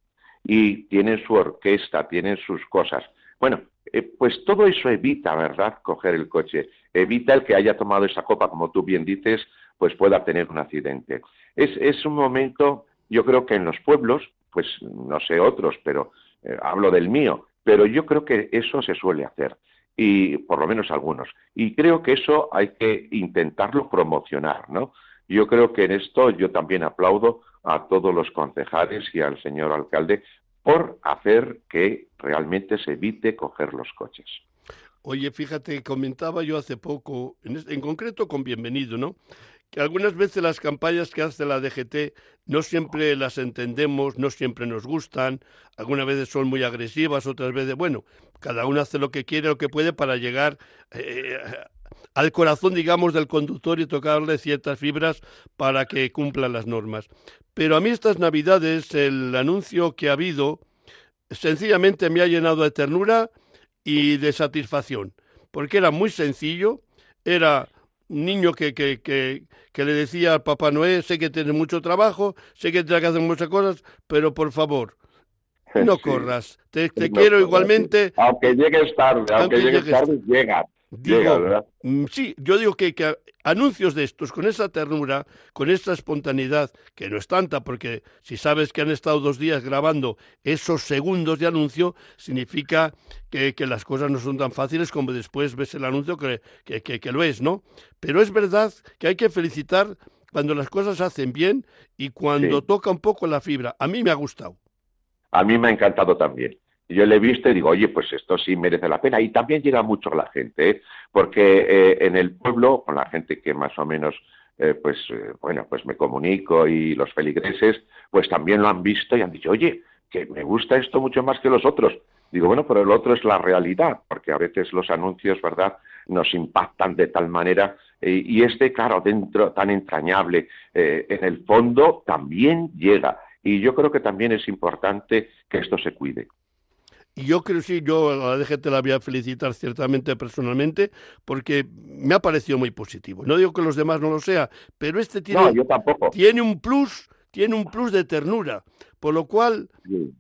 Y tienen su orquesta, tienen sus cosas. Bueno, eh, pues todo eso evita, ¿verdad?, coger el coche. Evita el que haya tomado esa copa, como tú bien dices, pues pueda tener un accidente. Es, es un momento, yo creo que en los pueblos, pues no sé otros, pero eh, hablo del mío, pero yo creo que eso se suele hacer, y por lo menos algunos. Y creo que eso hay que intentarlo promocionar, ¿no? Yo creo que en esto yo también aplaudo a todos los concejales y al señor alcalde por hacer que realmente se evite coger los coches.
Oye, fíjate, comentaba yo hace poco, en, en concreto con Bienvenido, ¿no? que algunas veces las campañas que hace la DGT no siempre las entendemos, no siempre nos gustan, algunas veces son muy agresivas, otras veces, bueno, cada uno hace lo que quiere, lo que puede para llegar eh, al corazón, digamos, del conductor y tocarle ciertas fibras para que cumplan las normas. Pero a mí estas navidades, el anuncio que ha habido, sencillamente me ha llenado de ternura y de satisfacción, porque era muy sencillo, era un niño que, que, que, que, le decía al Papá Noé, sé que tienes mucho trabajo, sé que tienes que hacer muchas cosas, pero por favor, no corras. Te, quiero igualmente.
Aunque llegues tarde, aunque, llegues, tarde, llegas.
Mm, sí, yo digo que, que, anuncios de estos, con esa ternura, con esa espontaneidad, que no es tanta, porque si sabes que han estado dos días grabando esos segundos de anuncio, significa que, que las cosas no son tan fáciles como después ves el anuncio que, que, lo es, ¿no? Pero es verdad que hay que felicitar cuando las cosas se hacen bien y cuando toca un poco la fibra. A mí me ha gustado.
A mí me ha encantado también yo le he visto y digo, oye, pues esto sí merece la pena. Y también llega mucho la gente, ¿eh? porque eh, en el pueblo, con la gente que más o menos, eh, pues, bueno, pues me comunico y los feligreses, pues también lo han visto y han dicho, oye, que me gusta esto mucho más que los otros. Digo, bueno, pero el otro es la realidad, porque a veces los anuncios, ¿verdad?, nos impactan de tal manera. y este, claro, dentro, tan entrañable, en el fondo también llega. Y yo creo que también es importante que esto se cuide.
Y yo creo sí, yo a la DGT la voy a felicitar ciertamente personalmente porque me ha parecido muy positivo. No digo que los demás no lo sea, pero este tiene, tiene un plus, tiene un plus de ternura, por lo cual
sí.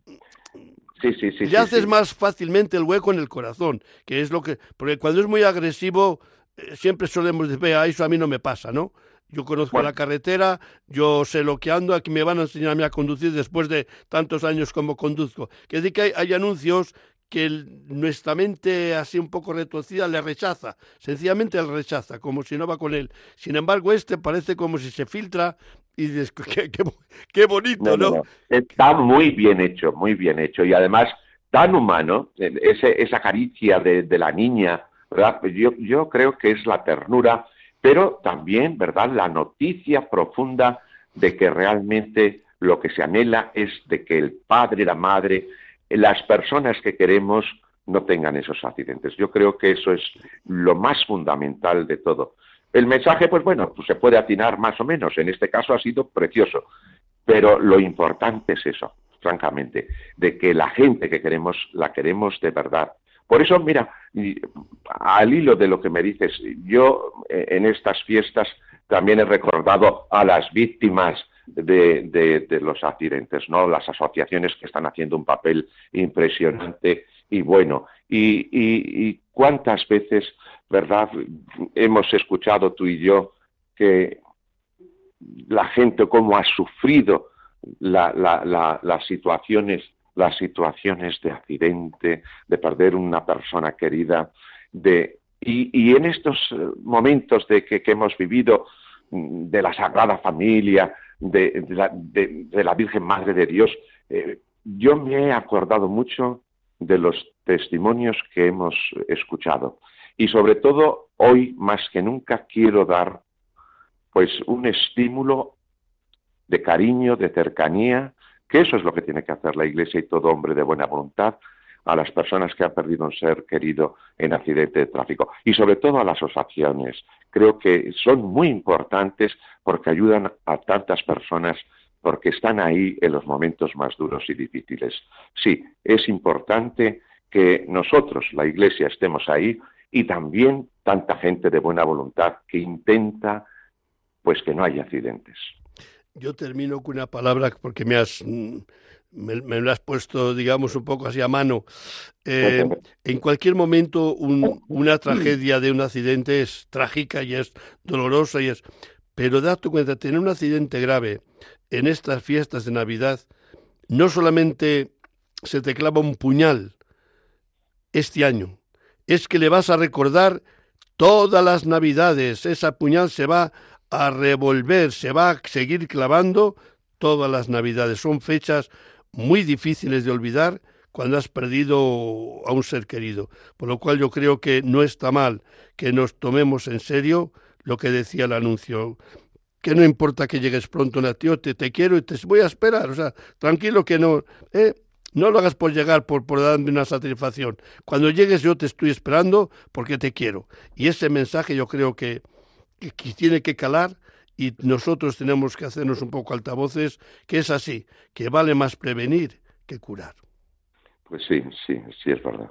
Sí, sí,
le haces más fácilmente el hueco en el corazón, que es lo que, porque cuando es muy agresivo eh, siempre solemos decir, vea, eso a mí no me pasa, ¿no? Yo conozco la carretera, yo sé lo que ando, aquí me van a enseñarme a conducir después de tantos años como conduzco. Que decir que hay, anuncios que nuestra mente así un poco retorcida le rechaza, sencillamente le rechaza, como si no va con él. Sin embargo, este parece como si se filtra y dices, qué, bonito, ¿no?
Está muy bien hecho, muy bien hecho. Y además, tan humano, eh, ese, esa caricia de, de la niña, ¿verdad? Yo, yo creo que es la ternura pero también, ¿verdad?, la noticia profunda de que realmente lo que se anhela es de que el padre, la madre, las personas que queremos no tengan esos accidentes. Yo creo que eso es lo más fundamental de todo. El mensaje, pues bueno, pues se puede atinar más o menos. En este caso ha sido precioso. Pero lo importante es eso, francamente, de que la gente que queremos la queremos de verdad, por eso, mira, al hilo de lo que me dices, yo eh, en estas fiestas también he recordado a las víctimas de, los accidentes, ¿no? Las asociaciones que están haciendo un papel impresionante y bueno. Y, cuántas veces, ¿verdad? Hemos escuchado tú y yo que la gente cómo ha sufrido las situaciones las situaciones de accidente, de perder una persona querida, de Y, en estos eh, momentos de que, hemos vivido mm, de la Sagrada Familia, de, la, Virgen Madre de Dios, eh, yo me he acordado mucho de los testimonios que hemos escuchado. Y sobre todo, hoy más que nunca quiero dar pues un estímulo de cariño, de cercanía, que eso es lo que tiene que hacer la Iglesia y todo hombre de buena voluntad a las personas que han perdido un ser querido en accidente de tráfico y sobre todo a las asociaciones. Creo que son muy importantes porque ayudan a tantas personas porque están ahí en los momentos más duros y difíciles. Sí, es importante que nosotros, la Iglesia, estemos ahí y también tanta gente de buena voluntad que intenta pues que no haya accidentes.
Yo termino con una palabra porque me has mm, me, lo has puesto, digamos, un poco así a mano. Eh, en cualquier momento una tragedia de un accidente es trágica y es dolorosa y es... Pero date cuenta, tener un accidente grave en estas fiestas de Navidad, no solamente se te clava un puñal este año, es que le vas a recordar todas las Navidades. Esa puñal se va a revolver, se va a seguir clavando todas las Navidades. Son fechas muy difíciles de olvidar cuando has perdido a un ser querido. Por lo cual yo creo que no está mal que nos tomemos en serio lo que decía el anuncio. Que no importa que llegues pronto, tío, te, te quiero y te voy a esperar. O sea, tranquilo que no. ¿eh? No lo hagas por llegar, por, por darme una satisfacción. Cuando llegues yo te estoy esperando porque te quiero. Y ese mensaje yo creo que, que tiene que calar y nosotros tenemos que hacernos un poco altavoces, que es así, que vale más prevenir que curar.
Pues sí, sí, sí es verdad.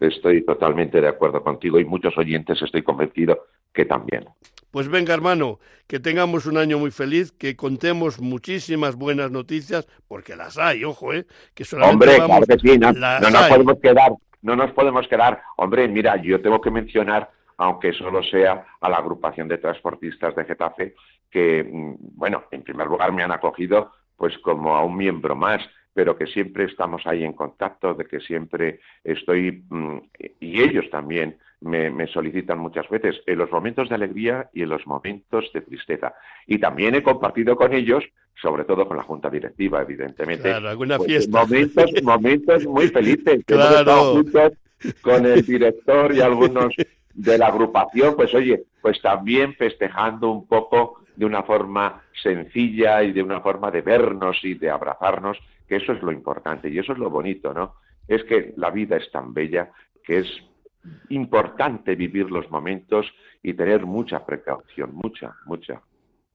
Estoy totalmente de acuerdo contigo y muchos oyentes estoy convencido que también.
Pues venga, hermano, que tengamos un año muy feliz, que contemos muchísimas buenas noticias, porque las hay, ojo, ¿eh? Que
Hombre, claro que sí, no, no nos podemos quedar, no nos podemos quedar. Hombre, mira, yo tengo que mencionar aunque solo sea a la agrupación de transportistas de Getafe, que, mm, bueno, en primer lugar me han acogido pues como a un miembro más, pero que siempre estamos ahí en contacto, de que siempre estoy, mm, y ellos también me, solicitan muchas veces, en los momentos de alegría y en los momentos de tristeza. Y también he compartido con ellos, sobre todo con la junta directiva, evidentemente,
alguna
pues,
fiesta.
momentos, momentos muy felices. Claro. juntos con el director y algunos de la agrupación, pues oye, pues también festejando un poco de una forma sencilla y de una forma de vernos y de abrazarnos, que eso es lo importante y eso es lo bonito, ¿no? Es que la vida es tan bella que es importante vivir los momentos y tener mucha precaución, mucha, mucha.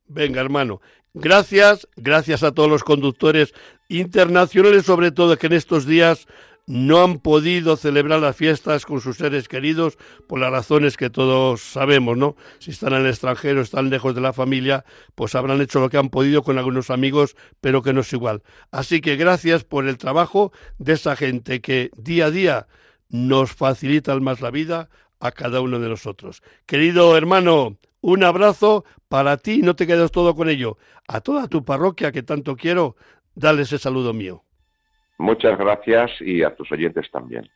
Venga, hermano. Gracias, gracias a todos los conductores internacionales, sobre todo que en estos días no han podido celebrar las fiestas con sus seres queridos por las razones que todos sabemos, ¿no? Si están en el extranjero, están lejos de la familia, pues habrán hecho lo que han podido con algunos amigos, pero que no es igual. Así que gracias por el trabajo de esa gente que día a día nos facilita más la vida a cada uno de nosotros. Querido hermano, un abrazo para ti, no te quedes todo con ello. A toda tu parroquia que tanto quiero, dale ese saludo mío.
Muchas gracias y a tus oyentes también.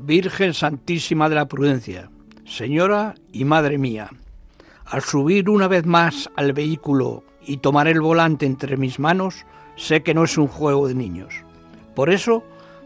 Virgen Santísima de la Prudencia, Señora y Madre mía, al subir una vez más al vehículo y tomar el volante entre mis manos, sé que no es un juego de niños. Por eso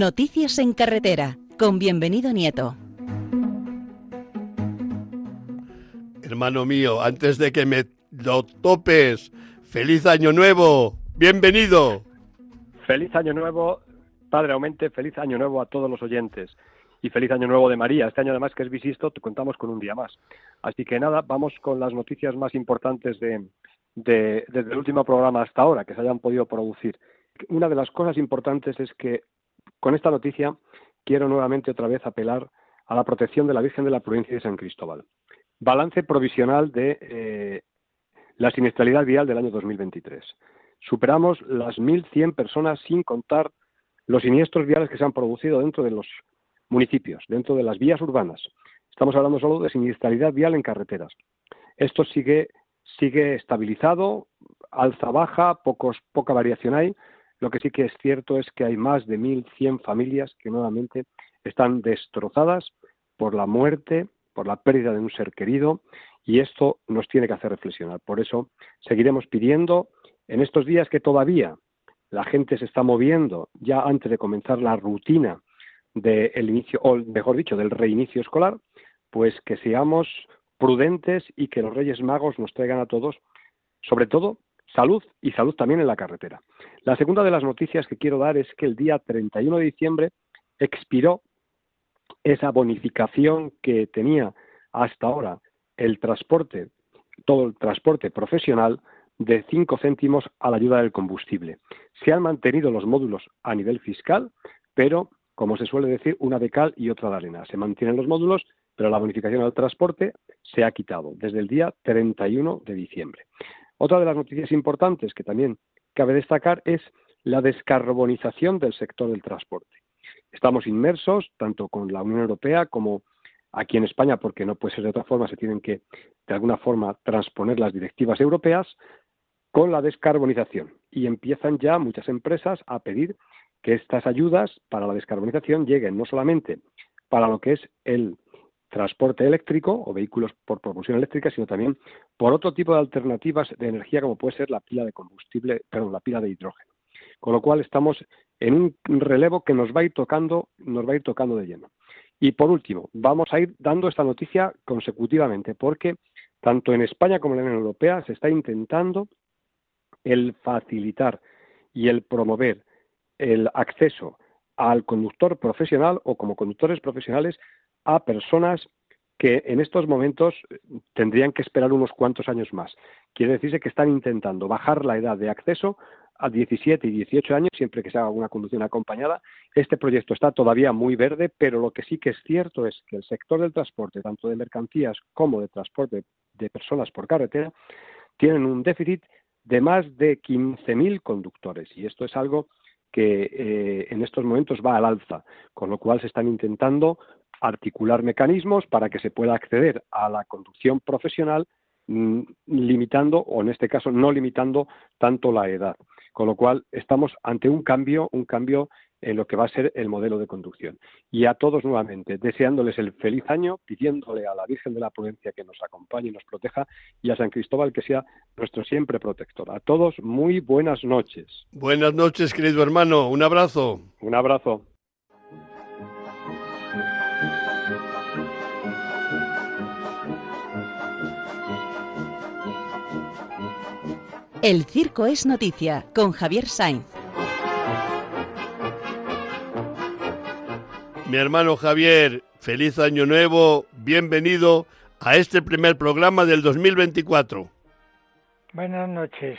Noticias en carretera, con bienvenido Nieto.
Hermano mío, antes de que me lo topes, feliz año nuevo, bienvenido.
Feliz año nuevo, Padre Aumente, feliz año nuevo a todos los oyentes y feliz año nuevo de María. Este año además que es bisisto, te contamos con un día más. Así que nada, vamos con las noticias más importantes de, desde el último programa hasta ahora que se hayan podido producir. Una de las cosas importantes es que con esta noticia quiero nuevamente otra vez apelar a la protección de la Virgen de la Prudencia de San Cristóbal. Balance provisional de eh, la siniestralidad vial del año 2023. Superamos las 1.100 personas sin contar los siniestros viales que se han producido dentro de los municipios, dentro de las vías urbanas. Estamos hablando solo de siniestralidad vial en carreteras. Esto sigue sigue estabilizado, alza baja, pocos, poca variación hay. Lo que sí que es cierto es que hay más de 1.100 familias que nuevamente están destrozadas por la muerte, por la pérdida de un ser querido, y esto nos tiene que hacer reflexionar. Por eso seguiremos pidiendo en estos días que todavía la gente se está moviendo ya antes de comenzar la rutina del inicio, o mejor dicho, del reinicio escolar, pues que seamos prudentes y que los Reyes Magos nos traigan a todos, sobre todo, salud y salud también en la carretera. La segunda de las noticias que quiero dar es que el día 31 de diciembre expiró esa bonificación que tenía hasta ahora el transporte, todo el transporte profesional de 5 céntimos a la ayuda del combustible. Se han mantenido los módulos a nivel fiscal, pero, como se suele decir, una de cal y otra de arena. Se mantienen los módulos, pero la bonificación al transporte se ha quitado desde el día 31 de diciembre. Otra de las noticias importantes que también cabe destacar es la descarbonización del sector del transporte. Estamos inmersos, tanto con la Unión Europea como aquí en España, porque no puede ser de otra forma, se tienen que, de alguna forma, transponer las directivas europeas con la descarbonización. Y empiezan ya muchas empresas a pedir que estas ayudas para la descarbonización lleguen no solamente para lo que es el transporte eléctrico o vehículos por propulsión eléctrica, sino también por otro tipo de alternativas de energía como puede ser la pila de combustible, perdón, la pila de hidrógeno. Con lo cual estamos en un relevo que nos va a ir tocando, nos va a ir tocando de lleno. Y por último, vamos a ir dando esta noticia consecutivamente, porque tanto en España como en la Unión Europea se está intentando el facilitar y el promover el acceso al conductor profesional o como conductores profesionales a personas que en estos momentos tendrían que esperar unos cuantos años más. Quiere decirse que están intentando bajar la edad de acceso a 17 y 18 años, siempre que se haga una conducción acompañada. Este proyecto está todavía muy verde, pero lo que sí que es cierto es que el sector del transporte, tanto de mercancías como de transporte de personas por carretera, tienen un déficit de más de 15.000 conductores. Y esto es algo que eh, en estos momentos va al alza, con lo cual se están intentando articular mecanismos para que se pueda acceder a la conducción profesional mm, limitando, o en este caso no limitando tanto la edad. Con lo cual estamos ante un cambio, un cambio en lo que va a ser el modelo de conducción. Y a todos nuevamente, deseándoles el feliz año, pidiéndole a la Virgen de la Prudencia que nos acompañe y nos proteja, y a San Cristóbal que sea nuestro siempre protector. A todos, muy buenas noches.
Buenas noches, querido hermano. Un abrazo.
Un abrazo.
El Circo es Noticia con Javier Sainz.
Mi hermano Javier, feliz año nuevo, bienvenido a este primer programa del 2024.
Buenas noches.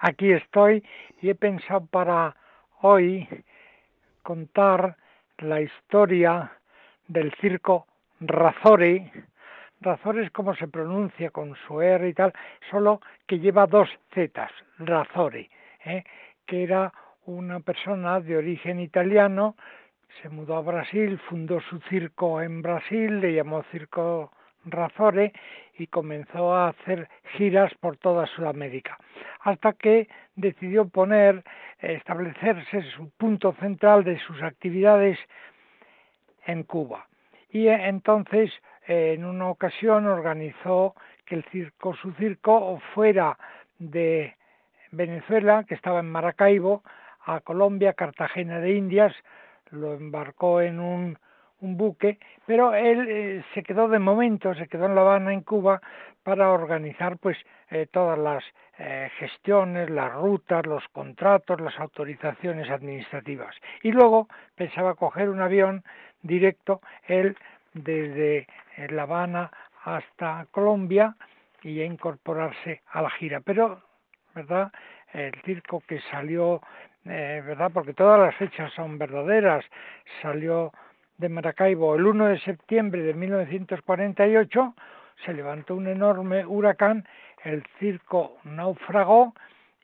Aquí estoy y he pensado para hoy contar la historia del circo Razori, Razor es como se pronuncia con su R y tal, solo que lleva dos Z, Razore, ¿eh? que era una persona de origen italiano, se mudó a Brasil, fundó su circo en Brasil, le llamó Circo Razore y comenzó a hacer giras por toda Sudamérica, hasta que decidió poner, establecerse su punto central de sus actividades en Cuba. Y entonces en una ocasión organizó que el circo, su circo, fuera de Venezuela, que estaba en Maracaibo, a Colombia, Cartagena de Indias, lo embarcó en un, un buque, pero él eh, se quedó de momento, se quedó en La Habana, en Cuba, para organizar pues eh, todas las eh, gestiones, las rutas, los contratos, las autorizaciones administrativas. Y luego pensaba coger un avión directo, él desde La Habana hasta Colombia y incorporarse a la gira. Pero, ¿verdad? El circo que salió, eh, ¿verdad? Porque todas las fechas son verdaderas. Salió de Maracaibo el 1 de septiembre de 1948, se levantó un enorme huracán, el circo naufragó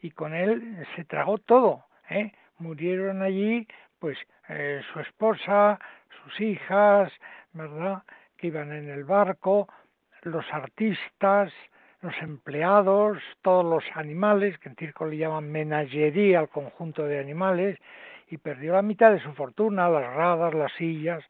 y con él se tragó todo. ¿eh? Murieron allí, pues, eh, su esposa, sus hijas, ¿verdad? Que iban en el barco, los artistas, los empleados, todos los animales, que en circo le llaman menagería al conjunto de animales, y perdió la mitad de su fortuna, las radas, las sillas,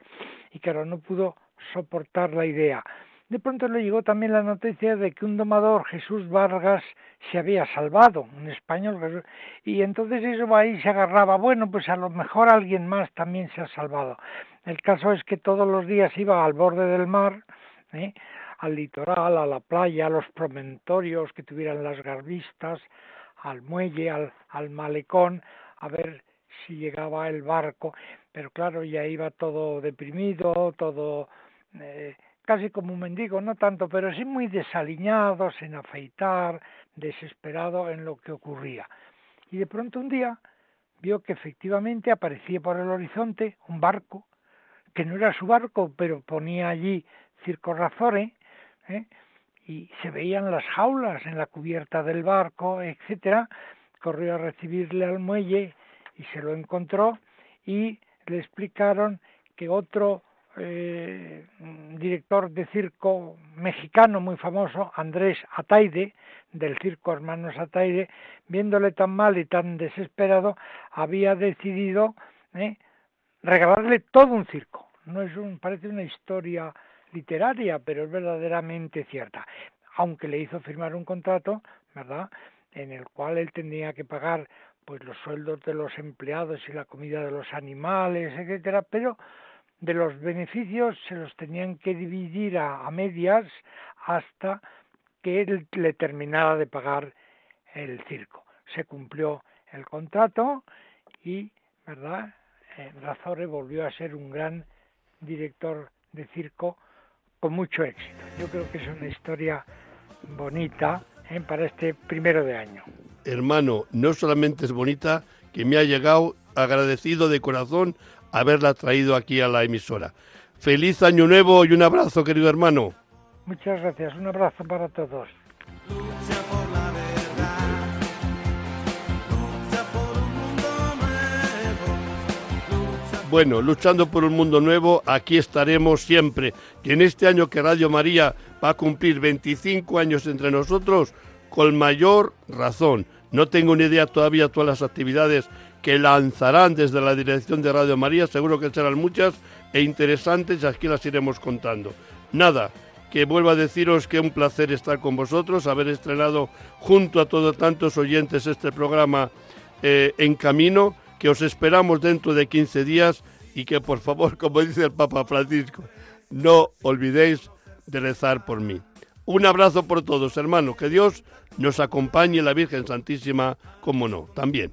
y claro, no pudo soportar la idea. De pronto le llegó también la noticia de que un domador, Jesús Vargas, se había salvado, un español, y entonces eso ahí se agarraba, bueno, pues a lo mejor alguien más también se ha salvado. El caso es que todos los días iba al borde del mar, ¿eh? al litoral, a la playa, a los promontorios que tuvieran las garbistas, al muelle, al, al malecón, a ver si llegaba el barco, pero claro, ya iba todo deprimido, todo eh, casi como un mendigo, no tanto, pero sí muy desaliñado, sin afeitar, desesperado en lo que ocurría. Y de pronto un día vio que efectivamente aparecía por el horizonte un barco, que no era su barco, pero ponía allí Circo Razore, ¿eh? y se veían las jaulas en la cubierta del barco, etcétera. Corrió a recibirle al muelle y se lo encontró y le explicaron que otro eh, director de circo mexicano muy famoso, Andrés Ataide, del circo Hermanos Ataide, viéndole tan mal y tan desesperado, había decidido eh, regalarle todo un circo. No es un, parece una historia literaria, pero es verdaderamente cierta. Aunque le hizo firmar un contrato, ¿verdad? En el cual él tenía que pagar pues los sueldos de los empleados y la comida de los animales, etcétera, pero de los beneficios se los tenían que dividir a, medias hasta que él le terminara de pagar el circo. Se cumplió el contrato y, ¿verdad? Eh, Razore volvió a ser un gran director de circo con mucho éxito. Yo creo que es una historia bonita ¿eh? para este primero de año
hermano, no solamente es bonita, que me ha llegado agradecido de corazón haberla traído aquí a la emisora. Feliz año nuevo y un abrazo, querido hermano.
Muchas gracias, un abrazo para todos.
Bueno, luchando por un mundo nuevo, aquí estaremos siempre. Y en este año que Radio María va a cumplir 25 años entre nosotros, con mayor razón. No tengo ni idea todavía todas las actividades que lanzarán desde la dirección de Radio María, seguro que serán muchas e interesantes y aquí las iremos contando. Nada, que vuelva a deciros que un placer estar con vosotros, haber estrenado junto a todos tantos oyentes este programa eh, en camino, que os esperamos dentro de 15 días y que por favor, como dice el Papa Francisco, no olvidéis de rezar por mí. Un abrazo por todos, hermanos. Que Dios nos acompañe, la Virgen Santísima, como no, también.